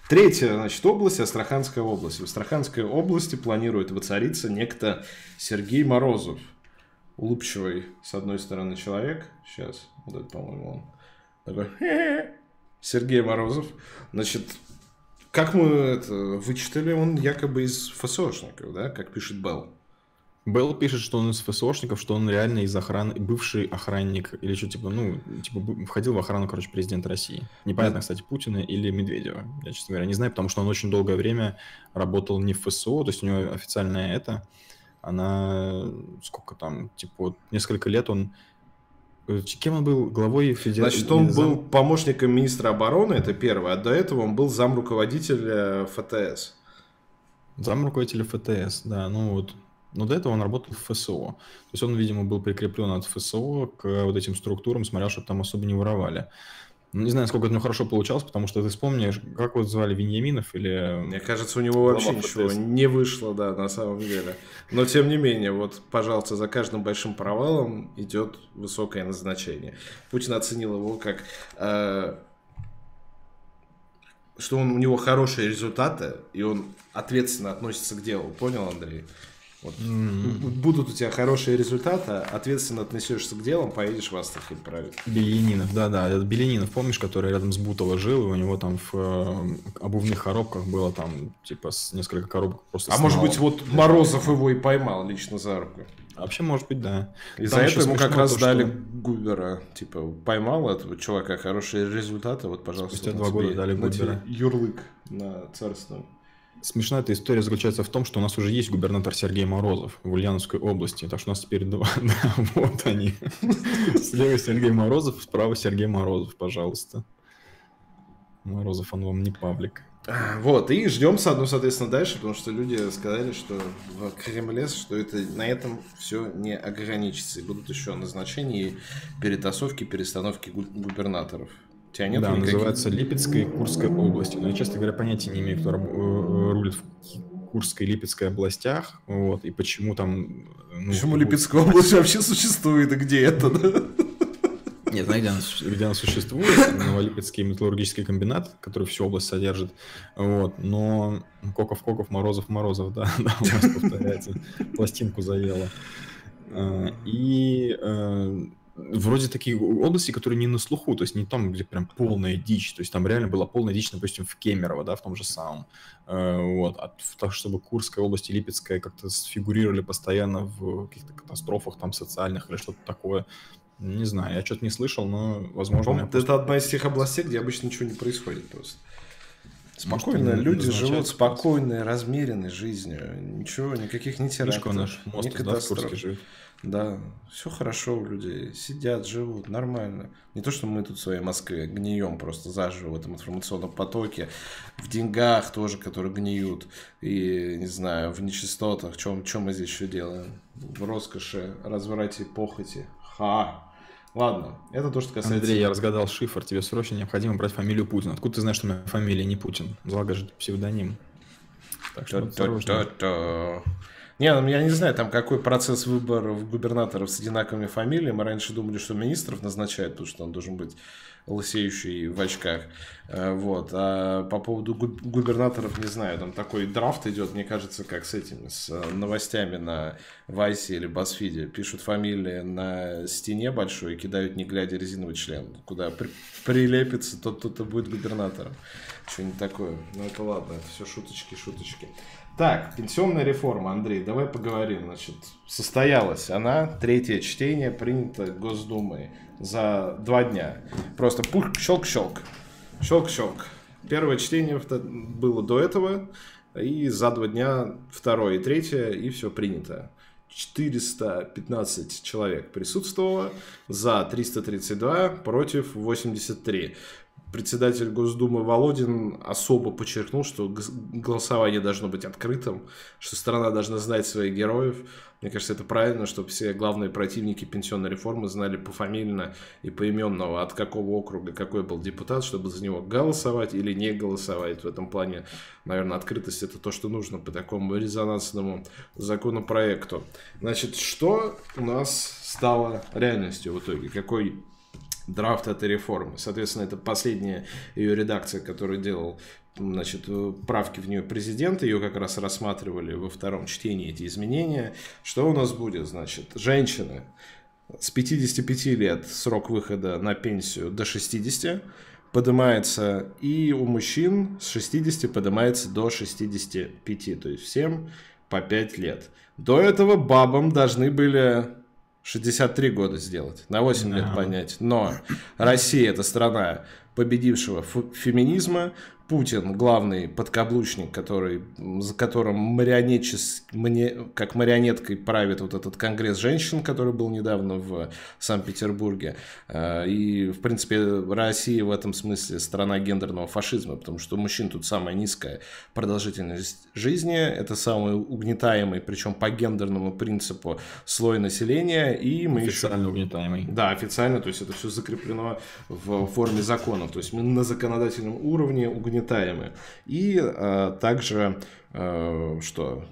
Третья, значит, область, Астраханская область. В Астраханской области планирует воцариться некто Сергей Морозов. Улыбчивый, с одной стороны, человек. Сейчас, вот это, по-моему, он. Такой. Сергей Морозов. Значит, как мы это вычитали, он якобы из ФСОшников, да, как пишет Белл. Белл пишет, что он из ФСОшников, что он реально из охраны, бывший охранник, или что, типа, ну, типа, входил в охрану, короче, президента России. Непонятно, кстати, Путина или Медведева. Я, честно говоря, не знаю, потому что он очень долгое время работал не в ФСО, то есть у него официальная это, она, сколько там, типа, вот несколько лет он... э, Кем он был? Главой федерации? Значит, он был помощником министра обороны, это первое, а до этого он был зам руководителя ФТС. Зам руководителя ФТС, да, ну вот. Но до этого он работал в ФСО. То есть он, видимо, был прикреплен от ФСО к вот этим структурам, смотрел, чтобы там особо не воровали. Ну, не знаю, сколько это у него хорошо получалось, потому что ты вспомнишь, как вот звали Веньяминов или... Мне кажется, у него вообще Глава ничего ФТС. не вышло, да, на самом деле. Но тем не менее, вот, пожалуйста, за каждым большим провалом идет высокое назначение. Путин оценил его как э, что он, у него хорошие результаты, и он ответственно относится к делу. Понял, Андрей? Вот. М, Будут у тебя хорошие результаты, ответственно отнесешься к делам, поедешь в Астрахань править. Белянинов, да-да, этот Белянинов, помнишь, который рядом с Бутово жил, и у него там в э, обувных коробках было там, типа, с несколько коробок просто А с может быть, вот Морозов его и поймал лично за руку. А Вообще, может быть, да. И Там за это ему как раз то, дали что- Губера. Типа, поймал этого чувака хорошие результаты, вот, пожалуйста. Спустя два года дали Губера. Ярлык на царство. Смешная эта история заключается в том, что у нас уже есть губернатор Сергей Морозов в Ульяновской области, так что у нас теперь два, да, вот они. Слева Сергей Морозов, справа Сергей Морозов, пожалуйста. Морозов, он вам не паблик. А, Вот, и ждем, ну, соответственно, дальше, потому что люди сказали, что в Кремле, что это на этом все не ограничится. И будут еще назначения и перетасовки, перестановки гу- губернаторов. У тебя нет да, никаких- называется Липецкая и Курская области. Но я, честно говоря, понятия не имею, кто раб- э, рулит в Курской и Липецкой областях, вот, и почему там... ну, Почему Липецкая область вообще существует, и где это, да? Нет, знаю, где она, где она существует, Новолипецкий металлургический комбинат, который всю область содержит, вот, но Коков-Коков, Морозов-Морозов, да, да, у нас повторяется, пластинку заело. И э, вроде такие области, которые не на слуху, то есть не там, где прям полная дичь, то есть там реально была полная дичь, допустим, в Кемерово, да, в том же самом, Э, вот, а так, чтобы Курская область и Липецкая как-то сфигурировали постоянно в каких-то катастрофах там социальных или что-то такое, не знаю, я что-то не слышал, но, возможно, По-моему, Это одна из тех областей, где обычно ничего не происходит просто. Спокойно, Может, люди живут просто. спокойной, размеренной жизнью. Ничего, никаких не терактов, Мишка наш мост, ни да, в. Курске живет. Да, все хорошо у людей. Сидят, живут, нормально. Не то, что мы тут в своей Москве гнием просто заживо в этом информационном потоке. В деньгах тоже, которые гниют. И, не знаю, в нечистотах. Чем, чем мы здесь еще делаем? В роскоши, разврате, похоти. Ха! Ладно, это то, что касается... Андрей, я разгадал шифр, тебе срочно необходимо брать фамилию Путин. Откуда ты знаешь, что у меня фамилия не Путин? Залагай же псевдоним. Так что. Не, ну, я не знаю, там какой процесс выборов губернаторов с одинаковыми фамилиями. Мы раньше думали, что министров назначают, потому что он должен быть лысеющий в очках. Э, вот. А по поводу губернаторов, не знаю, там такой драфт идет, мне кажется, как с этими, с э, новостями на Вайсе или Басфиде. Пишут фамилии на стене большой и кидают, не глядя, резиновый член. Куда при прилепится, тот кто-то будет губернатором. Что-нибудь такое. Ну это ладно, это все шуточки, шуточки. Так, пенсионная реформа, Андрей, давай поговорим. Значит, состоялась она, третье чтение, принято Госдумой за два дня. Просто пух, щелк-щелк. Щелк-щелк. Первое чтение было до этого, и за два дня второе и третье, и все принято. 415 человек присутствовало, за 332, против 83 председатель Госдумы Володин особо подчеркнул, что голосование должно быть открытым, что страна должна знать своих героев. Мне кажется, это правильно, чтобы все главные противники пенсионной реформы знали пофамильно и поименно, от какого округа какой был депутат, чтобы за него голосовать или не голосовать. В этом плане, наверное, открытость это то, что нужно по такому резонансному законопроекту. Значит, что у нас стало реальностью в итоге? Какой драфт этой реформы. Соответственно, это последняя ее редакция, которую делал значит, правки в нее президента, ее как раз рассматривали во втором чтении эти изменения. Что у нас будет? Значит, женщины с 55 лет срок выхода на пенсию до 60 поднимается, и у мужчин с 60 поднимается до 65, то есть всем по 5 лет. До этого бабам должны были 63 года сделать, на 8 да. лет понять. Но Россия это страна победившего феминизма, Путин главный подкаблучник, который, за которым марионетчес, мне, как марионеткой правит вот этот конгресс женщин, который был недавно в Санкт-Петербурге. А, и, в принципе, Россия в этом смысле страна гендерного фашизма, потому что у мужчин тут самая низкая продолжительность жизни, это самый угнетаемый, причем по гендерному принципу, слой населения. И мы официально еще... угнетаемый. Да, официально, то есть это все закреплено в форме законов. То есть мы на законодательном уровне угнетаем угнетаемы. И э, также, э, что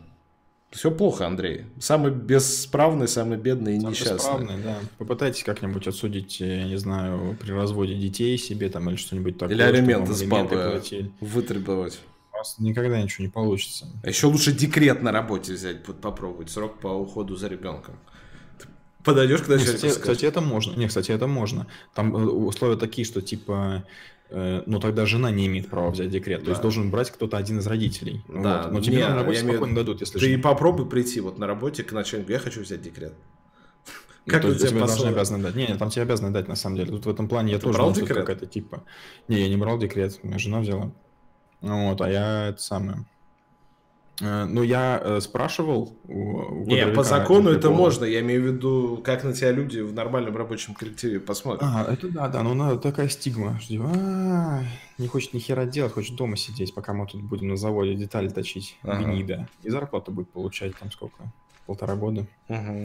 все плохо, Андрей. Самый бесправный, самый бедный и самый несчастный. Бесправный, да. Попытайтесь как-нибудь отсудить, я не знаю, при разводе детей себе там или что-нибудь такое. Или алименты с бабы вытребовать. У вас никогда ничего не получится. А еще лучше декрет на работе взять, попробовать. Срок по уходу за ребенком. Подойдешь к начальнику кстати, кстати, это можно. Не, кстати, это можно. Там э, условия такие, что типа Э, но тогда жена не имеет права взять декрет. Да. То есть должен брать кто-то один из родителей. Да. Вот. Но тебе не, на работе спокойно имею... дадут, если Ты жена. попробуй прийти вот на работе к начальнику, я хочу взять декрет. Ну, как ну, тебе должны обязаны дать? Не, не, там тебе обязаны дать, на самом деле. Тут в этом плане я Ты тоже брал декрет? какая-то типа... Не, я не брал декрет, меня жена взяла. Ну вот, а я это самое... Э, ну, я э, спрашивал у, у Не, по закону это поводу. можно. Я имею в виду, как на тебя люди в нормальном рабочем коллективе посмотрят. А, это да, да, но ну, такая стигма. Что, типа, а, не хочет ни хера делать, хочет дома сидеть, пока мы тут будем на заводе детали точить. Ага. Гнида. И зарплату будет получать там сколько? Полтора года. Ага.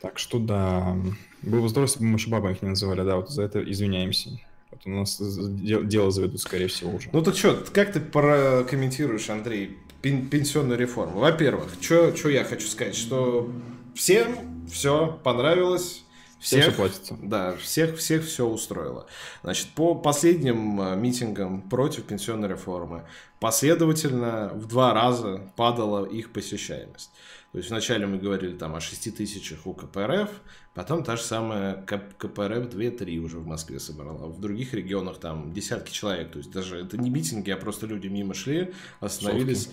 Так что да. Было бы здорово, если бы мы еще бабами их не называли, да, вот за это извиняемся. Вот у нас дело заведут, скорее всего, уже. Ну так что, как ты прокомментируешь, Андрей, пенсионную реформу. Во-первых, что я хочу сказать, что всем все понравилось. Всех, все платится. Да, всех, всех все устроило. Значит, по последним э, митингам против пенсионной реформы последовательно в два раза падала их посещаемость. То есть вначале мы говорили там о 6 тысячах у КПРФ, потом та же самая КПРФ 2-3 уже в Москве собрала. В других регионах там десятки человек. То есть даже это не митинги, а просто люди мимо шли, остановились,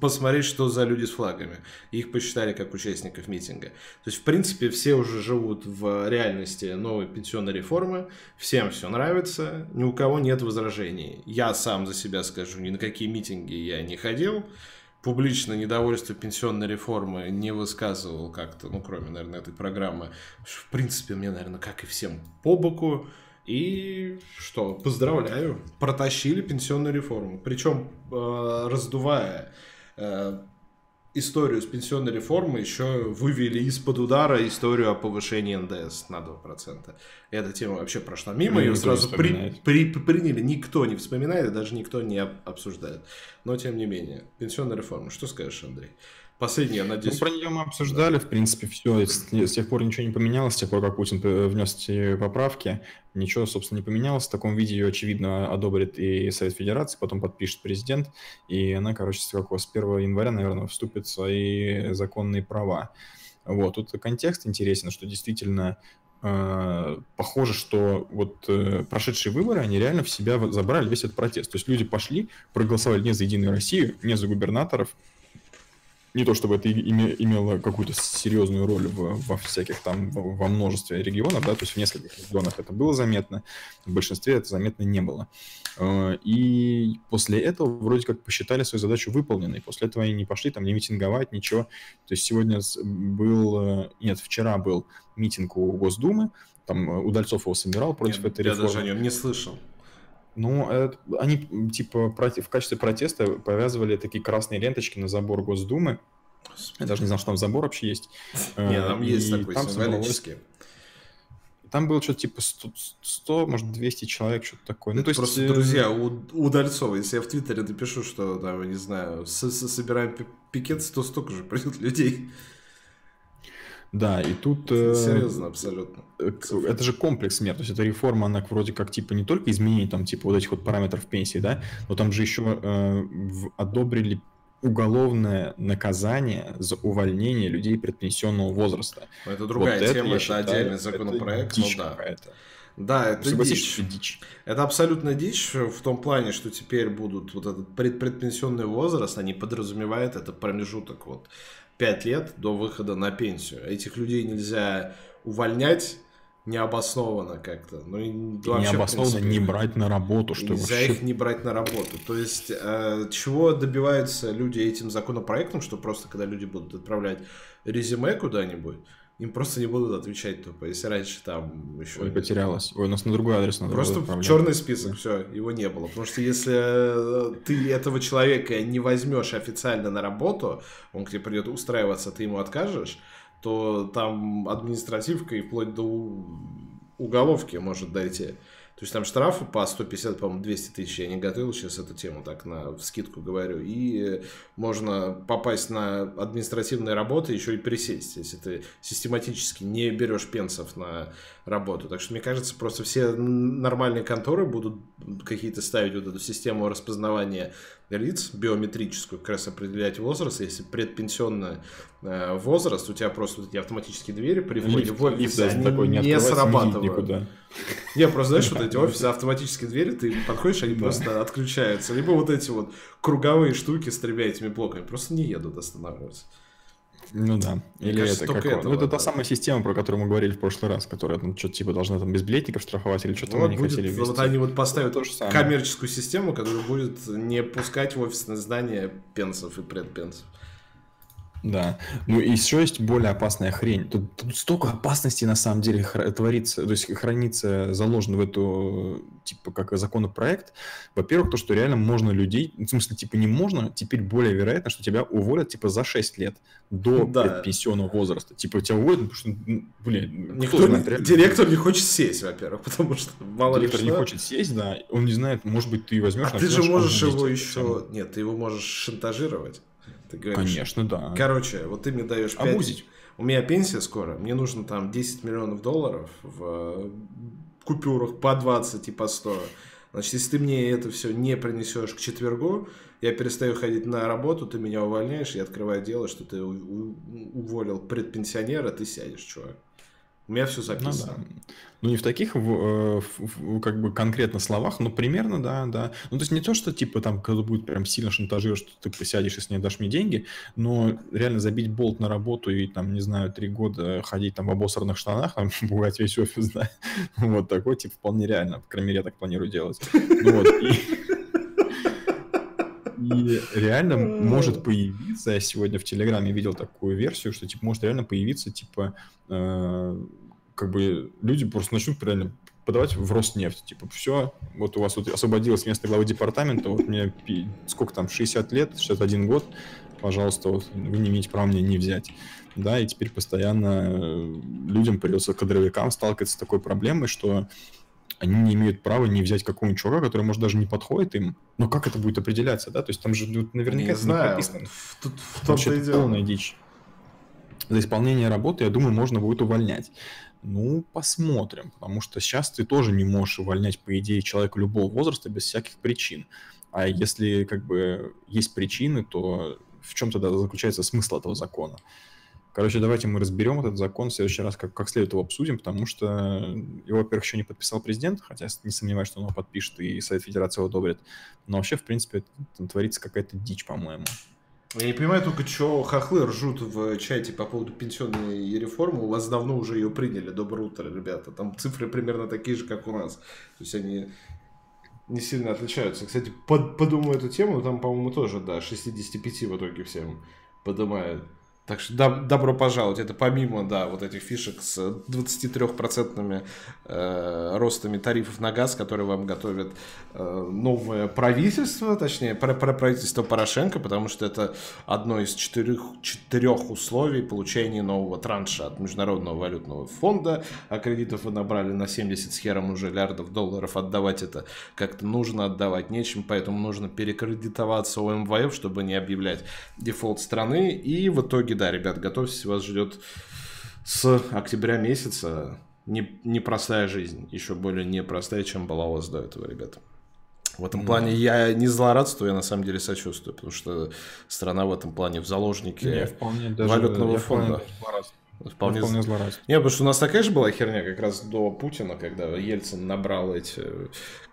посмотреть, что за люди с флагами. Их посчитали как участников митинга. То есть, в принципе, все уже живут в реальности новой пенсионной реформы, всем все нравится, ни у кого нет возражений. Я сам за себя скажу, ни на какие митинги я не ходил, публично недовольство пенсионной реформы не высказывал как-то, ну, кроме, наверное, этой программы. В принципе, мне, наверное, как и всем по боку. И что, поздравляю, протащили пенсионную реформу. Причем э, раздувая э, историю с пенсионной реформой, еще вывели из-под удара историю о повышении НДС на 2%. Эта тема вообще прошла мимо, ее сразу при, при, приняли. Никто не вспоминает, даже никто не обсуждает. Но тем не менее, пенсионная реформа. Что скажешь, Андрей? Последняя, надеюсь. Ну, про нее мы обсуждали, в принципе, все. С, с тех пор ничего не поменялось, с тех пор, как Путин внес эти поправки. Ничего, собственно, не поменялось. В таком виде ее, очевидно, одобрит и Совет Федерации, потом подпишет президент, и она, короче, с какого, с 1 января, наверное, вступит в свои законные права. Вот, тут контекст интересен, что действительно э, похоже, что вот э, прошедшие выборы, они реально в себя забрали весь этот протест. То есть люди пошли, проголосовали не за Единую Россию, не за губернаторов, не то чтобы это имело какую-то серьезную роль в, во всяких там, во множестве регионов, да, то есть в нескольких регионах это было заметно, в большинстве это заметно не было. Э, и после этого вроде как посчитали свою задачу выполненной, после этого они не пошли там не митинговать, ничего. То есть сегодня был, э, нет, вчера был митинг у Госдумы, там э, Удальцов его собирал против нет, этой я реформы. Я даже о нем не слышал. Ну, это, они типа против, в качестве протеста повязывали такие красные ленточки на забор Госдумы. Я даже не знал, что там забор вообще есть. Нет, там есть такой там символический. Там было что-то типа 100, 100, может, 200 человек, что-то такое. Ну, то есть... Просто, друзья, у, у Дальцова, если я в Твиттере напишу, что, там, не знаю, собираем пикет, то столько же придет людей. Да, и тут... Э, Серьезно, абсолютно. Э, это же комплекс мер, то есть эта реформа, она вроде как типа не только изменение там типа вот этих вот параметров пенсии, да, но там же еще э, одобрили уголовное наказание за увольнение людей предпенсионного возраста. Это другая вот тема, это, это считаю, отдельный законопроект, это ну да. Да, это дичь. дичь. Это абсолютно дичь в том плане, что теперь будут вот этот пред предпенсионный возраст, они подразумевают этот промежуток вот 5 лет до выхода на пенсию. Этих людей нельзя увольнять необоснованно как-то. Ну, и вообще, необоснованно принципе, не брать на работу. Что нельзя вообще... их не брать на работу. То есть, э, чего добиваются люди этим законопроектом, что просто когда люди будут отправлять резюме куда-нибудь, им просто не будут отвечать тупо. Если раньше там еще... Ой, потерялась. Ой, у нас на другой адрес надо Просто в черный список, все, его не было. Потому что если э, ты этого человека не возьмешь официально на работу, он к тебе придет устраиваться, ты ему откажешь, то там административка и вплоть до уголовки может дойти. То есть там штрафы по 150, по-моему, 200 тысяч. Я не готовил сейчас эту тему, так на скидку говорю. И можно попасть на административные работы, еще и пересесть, если ты систематически не берешь пенсов на работу. Так что, мне кажется, просто все нормальные конторы будут какие-то ставить вот эту систему распознавания лиц, биометрическую, как раз определять возраст. Если предпенсионный э, возраст, у тебя просто вот эти автоматические двери при входе в офис, они такой не, не срабатывают. Не, просто знаешь, вот эти офисы, автоматические двери, ты подходишь, они просто отключаются. Либо вот эти вот круговые штуки с тремя этими блоками просто не едут останавливаться. Ну да. Или кажется, это как этого, Ну, это та самая система, про которую мы говорили в прошлый раз, которая там что-то типа должна там безбилетников штрафовать или что-то вот они будет, хотели ввести. Вот они вот поставят то же самое. коммерческую систему, которая будет не пускать в офисное здание пенсов и предпенсов. Да. Ну и еще есть более опасная хрень. Тут, тут столько опасностей на самом деле творится, то есть хранится, заложено в эту, типа, как законопроект. Во-первых, то, что реально можно людей, в смысле, типа, не можно, теперь более вероятно, что тебя уволят, типа, за 6 лет до да. пенсионного возраста. Типа, тебя уволят, потому что, ну, блин, Никто знает, реально... Директор не хочет сесть, во-первых, потому что мало ли Директор не хочет сесть, да, он не знает, может быть, ты возьмешь... А ты же можешь его еще... Нет, ты его можешь шантажировать. Ты говоришь, Конечно, да. Короче, вот ты мне даешь 5... Обузить. У меня пенсия скоро, мне нужно там 10 миллионов долларов в э, купюрах по 20 и по 100. Значит, если ты мне это все не принесешь к четвергу, я перестаю ходить на работу, ты меня увольняешь, я открываю дело, что ты уволил предпенсионера, ты сядешь, чувак. У меня все записано. Ну, да. ну не в таких в, э, в, в, как бы конкретно словах, но примерно, да, да. Ну то есть не то, что типа там кто-то будет прям сильно шантажировать, что ты посядешь, если не дашь мне деньги, но реально забить болт на работу и там, не знаю, три года ходить там в обосранных штанах, там, пугать весь офис, да. Вот такой тип вполне реально. По крайней мере, я так планирую делать. Ну, вот, и... И реально может появиться, я сегодня в Телеграме видел такую версию, что типа может реально появиться, типа, э, как бы люди просто начнут реально подавать в Роснефть. Типа, все, вот у вас вот освободилось место главы департамента, вот мне сколько там, 60 лет, 61 год, пожалуйста, вот вы не имеете права мне не взять. Да, и теперь постоянно э, людям придется, кадровикам сталкиваться с такой проблемой, что они не имеют права не взять какого-нибудь чувака, который, может, даже не подходит им. Но как это будет определяться, да? То есть там же наверняка не знаю. прописано. Тут в том Вообще, это полная дичь. За исполнение работы, я думаю, можно будет увольнять. Ну, посмотрим, потому что сейчас ты тоже не можешь увольнять, по идее, человека любого возраста без всяких причин. А если как бы есть причины, то в чем тогда заключается смысл этого закона? Короче, давайте мы разберем этот закон в следующий раз, как, как следует его обсудим, потому что его, во-первых, еще не подписал президент, хотя не сомневаюсь, что он его подпишет и Совет Федерации его одобрит. Но вообще, в принципе, там творится какая-то дичь, по-моему. Я не понимаю только, что хохлы ржут в чате по поводу пенсионной реформы. У вас давно уже ее приняли. Доброе утро, ребята. Там цифры примерно такие же, как у нас. То есть они не сильно отличаются. Кстати, под, подумаю эту тему, там, по-моему, тоже, да, 65 в итоге всем поднимают. Так что доб- добро пожаловать. Это помимо, да, вот этих фишек с 23% э, ростами тарифов на газ, которые вам готовит э, новое правительство, точнее, про- про правительство Порошенко, потому что это одно из четырех, четырех условий получения нового транша от Международного валютного фонда. А кредитов вы набрали на 70 с хером уже миллиардов долларов. Отдавать это как-то нужно, отдавать нечем, поэтому нужно перекредитоваться у МВФ, чтобы не объявлять дефолт страны. И в итоге да, ребят, готовьтесь, вас ждет с октября месяца не, непростая жизнь, еще более непростая, чем была у вас до этого, ребята. В этом плане я не злорадствую, я на самом деле сочувствую, потому что страна в этом плане в заложнике не, вполне даже, валютного фонда. Вполне, вполне злорадствую. Нет, потому что у нас такая же была херня как раз до Путина, когда Ельцин набрал эти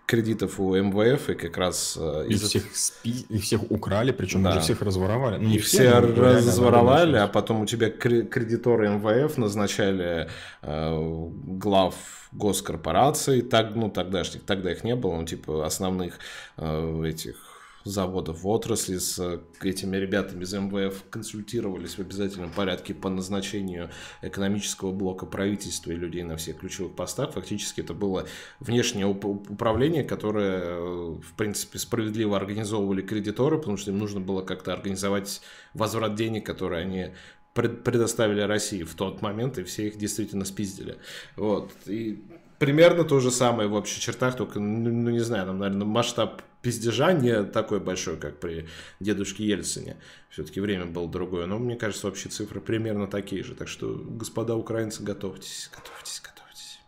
кредитов у МВФ, и как раз... Э, из... И, всех, спи... и всех украли, причем да. уже всех разворовали. Ну, и все, все разворовали, а потом у тебя кредиторы МВФ назначали э, глав госкорпораций, так, ну, тогдашних, тогда их не было, ну, типа, основных э, этих заводов в отрасли, с э, этими ребятами из МВФ консультировались в обязательном порядке по назначению экономического блока правительства и людей на всех ключевых постах. Фактически это было внешнее управление, которое, э, в принципе, справедливо организовывали кредиторы, потому что им нужно было как-то организовать возврат денег, которые они предоставили России в тот момент, и все их действительно спиздили. Вот. И примерно то же самое в общих чертах, только, ну, ну не знаю, там, наверное, масштаб пиздежа не такой большой, как при дедушке Ельцине. Все-таки время было другое. Но мне кажется, вообще цифры примерно такие же. Так что, господа украинцы, готовьтесь, готовьтесь, готовьтесь.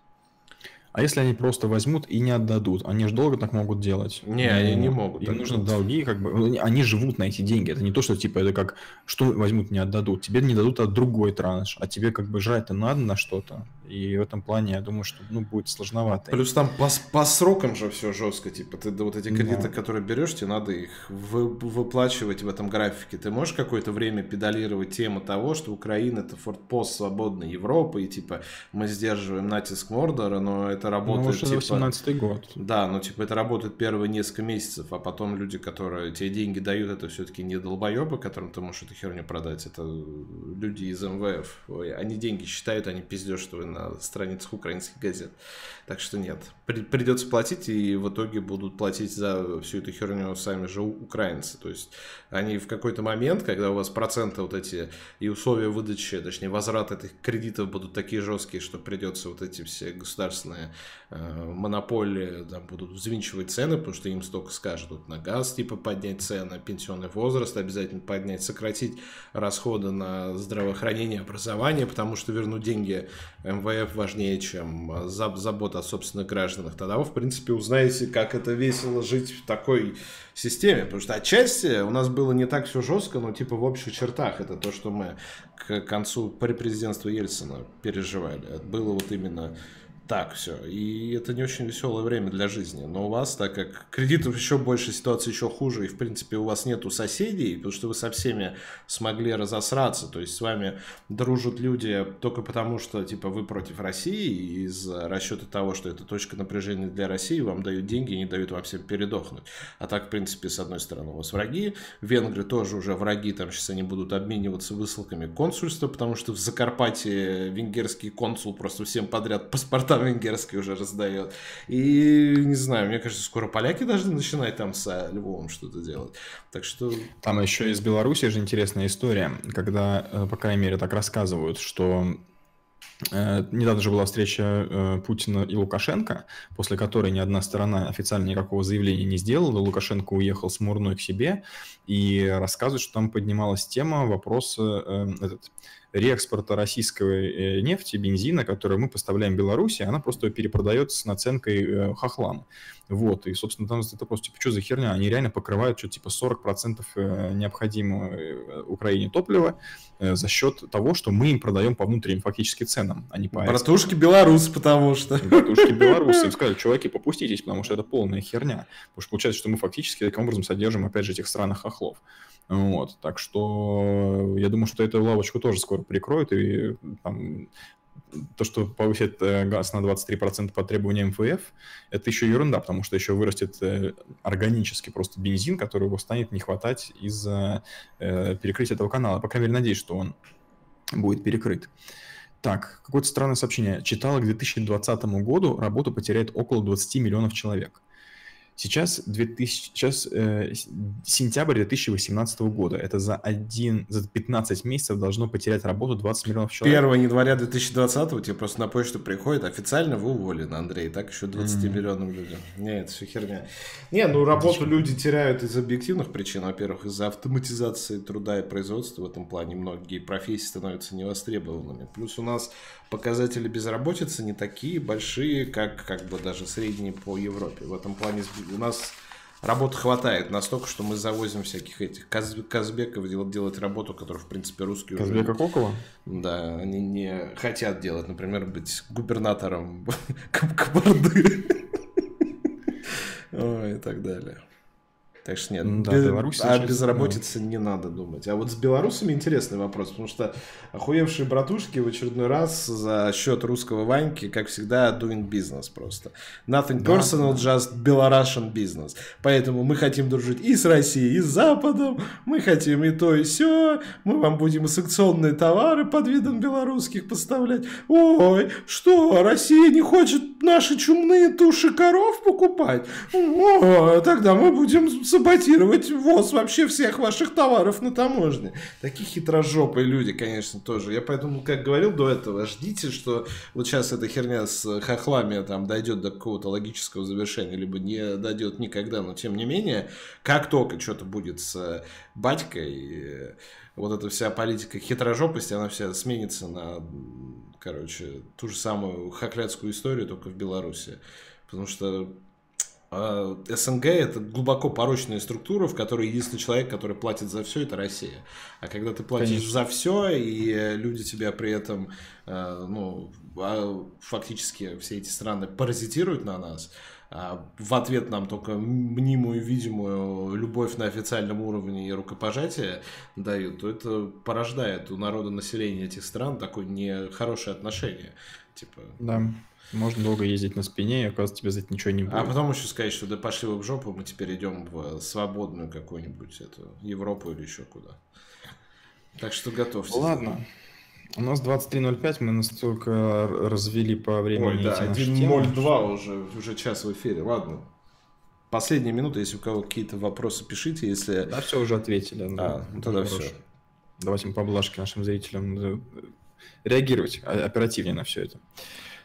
А если они просто возьмут и не отдадут? Они же долго так могут делать. Не, ну, они не могут. Им нужно долги, как бы. Они живут на эти деньги. Это не то, что типа это как что возьмут, не отдадут. Тебе не дадут, а другой транш. А тебе как бы жрать-то надо на что-то. И в этом плане я думаю, что ну, будет сложновато. Плюс там по, по срокам же все жестко. Типа, ты вот эти кредиты, да. которые берешь, тебе надо их вы, выплачивать в этом графике. Ты можешь какое-то время педалировать тему того, что Украина это фортпост свободной Европы, и типа мы сдерживаем натиск Мордора, но это работает. Ну, уже типа, 18 год. Да, но типа это работает первые несколько месяцев, а потом люди, которые тебе деньги дают, это все-таки не долбоебы, которым ты можешь эту херню продать. Это люди из МВФ. Они деньги считают, они пиздешь, что вы на страницах украинских газет. Так что нет, придется платить, и в итоге будут платить за всю эту херню сами же украинцы. То есть они в какой-то момент, когда у вас проценты вот эти и условия выдачи, точнее возврат этих кредитов будут такие жесткие, что придется вот эти все государственные э, монополии там, будут взвинчивать цены, потому что им столько скажут на газ, типа поднять цены, пенсионный возраст обязательно поднять, сократить расходы на здравоохранение, образование, потому что вернуть деньги МВФ важнее, чем забота о собственных гражданах. Тогда вы, в принципе, узнаете, как это весело жить в такой системе. Потому что отчасти у нас было не так все жестко, но типа в общих чертах это то, что мы к концу при президентстве Ельцина переживали. Было вот именно так все. И это не очень веселое время для жизни. Но у вас, так как кредитов еще больше, ситуация еще хуже, и в принципе у вас нету соседей, потому что вы со всеми смогли разосраться, то есть с вами дружат люди только потому, что типа вы против России, из расчета того, что это точка напряжения для России, вам дают деньги и не дают вам всем передохнуть. А так, в принципе, с одной стороны у вас враги, венгры тоже уже враги, там сейчас они будут обмениваться высылками консульства, потому что в Закарпатье венгерский консул просто всем подряд паспорта венгерский уже раздает. И, не знаю, мне кажется, скоро поляки должны начинать там с Львовом что-то делать. Так что... Там еще из Беларуси же интересная история, когда, э, по крайней мере, так рассказывают, что Э, недавно же была встреча э, Путина и Лукашенко, после которой ни одна сторона официально никакого заявления не сделала. Лукашенко уехал с Мурной к себе и рассказывает, что там поднималась тема вопроса этот, реэкспорта российской нефти, бензина, которую мы поставляем Беларуси, она просто перепродается с наценкой хохлам. Вот, и, собственно, там это просто, типа, что за херня? Они реально покрывают что типа 40% э, необходимого э, Украине топлива э, за счет того, что мы им продаем по внутренним фактически ценам, а не по Братушки белорусы, потому что. Братушки белорусы. Им сказали, чуваки, попуститесь, потому что это полная херня. Потому что получается, что мы фактически таким образом содержим, опять же, этих странных хохлов. Вот, так что я думаю, что эту лавочку тоже скоро прикроют, и там, то, что повысит э, газ на 23% по требованиям МФФ, это еще ерунда, потому что еще вырастет э, органически просто бензин, который его станет не хватать из-за э, перекрытия этого канала. По крайней мере, надеюсь, что он будет перекрыт. Так, какое-то странное сообщение. Читала к 2020 году работу потеряет около 20 миллионов человек. Сейчас, 2000, сейчас э, сентябрь 2018 года. Это за, один, за 15 месяцев должно потерять работу 20 миллионов человек. 1 января 2020 тебе просто на почту приходит, официально вы уволены, Андрей, так еще 20 mm-hmm. миллионам людям. Не, это все херня. Не, ну работу люди теряют из объективных причин. Во-первых, из-за автоматизации труда и производства в этом плане многие профессии становятся невостребованными. Плюс у нас показатели безработицы не такие большие, как, как бы даже средние по Европе. В этом плане у нас работы хватает настолько, что мы завозим всяких этих Каз, Казбеков делать, делать работу, которую, в принципе, русские Казбека уже... Кокова? Да, они не хотят делать, например, быть губернатором Кабарды и так далее. Так что нет, да, без, Беларусь о безработице да. не надо думать. А вот с белорусами интересный вопрос, потому что охуевшие братушки в очередной раз за счет русского Ваньки, как всегда, doing business просто. Nothing да, personal, да. just Belarusian business. Поэтому мы хотим дружить и с Россией, и с Западом, мы хотим и то, и все. Мы вам будем и санкционные товары под видом белорусских поставлять. Ой, что, Россия не хочет наши чумные туши коров покупать? О, тогда мы будем саботировать ввоз вообще всех ваших товаров на таможне. Такие хитрожопые люди, конечно, тоже. Я поэтому, как говорил до этого, ждите, что вот сейчас эта херня с хохлами там дойдет до какого-то логического завершения, либо не дойдет никогда, но тем не менее, как только что-то будет с батькой, вот эта вся политика хитрожопости, она вся сменится на, короче, ту же самую хохлядскую историю, только в Беларуси. Потому что СНГ это глубоко порочная структура, в которой единственный человек, который платит за все, это Россия. А когда ты платишь Конечно. за все, и люди тебя при этом, а, ну, а, фактически все эти страны паразитируют на нас, а в ответ нам только мнимую, видимую любовь на официальном уровне и рукопожатие дают, то это порождает у народа населения этих стран такое нехорошее отношение. Типа, да. Можно долго ездить на спине, и оказывается, тебе за это ничего не будет. А потом еще сказать, что да пошли вы в жопу, мы теперь идем в свободную какую-нибудь эту Европу или еще куда. Так что готовьтесь. Ладно. У нас 23.05, мы настолько развели по времени Ой, да, 1.02 уже, уже час в эфире. Ладно. Последние минуты, если у кого какие-то вопросы, пишите, если... Да, все уже ответили. А, ну тогда все. Давайте мы поблажки нашим зрителям э, реагировать оперативнее на все это.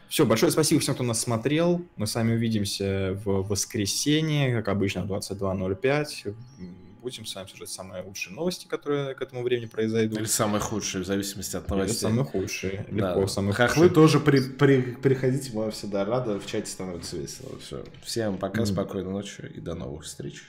Все, большое спасибо всем, кто нас смотрел. Мы с вами увидимся в воскресенье, как обычно, в 22.05. Будем с вами обсуждать самые лучшие новости, которые к этому времени произойдут. Или самые худшие, в зависимости от новостей. Или самые худшие. Легко, да. самые Хохлы худшие. тоже при, при, приходите, мы всегда рады, в чате становится весело. Все. Всем пока, mm. спокойной ночи и до новых встреч.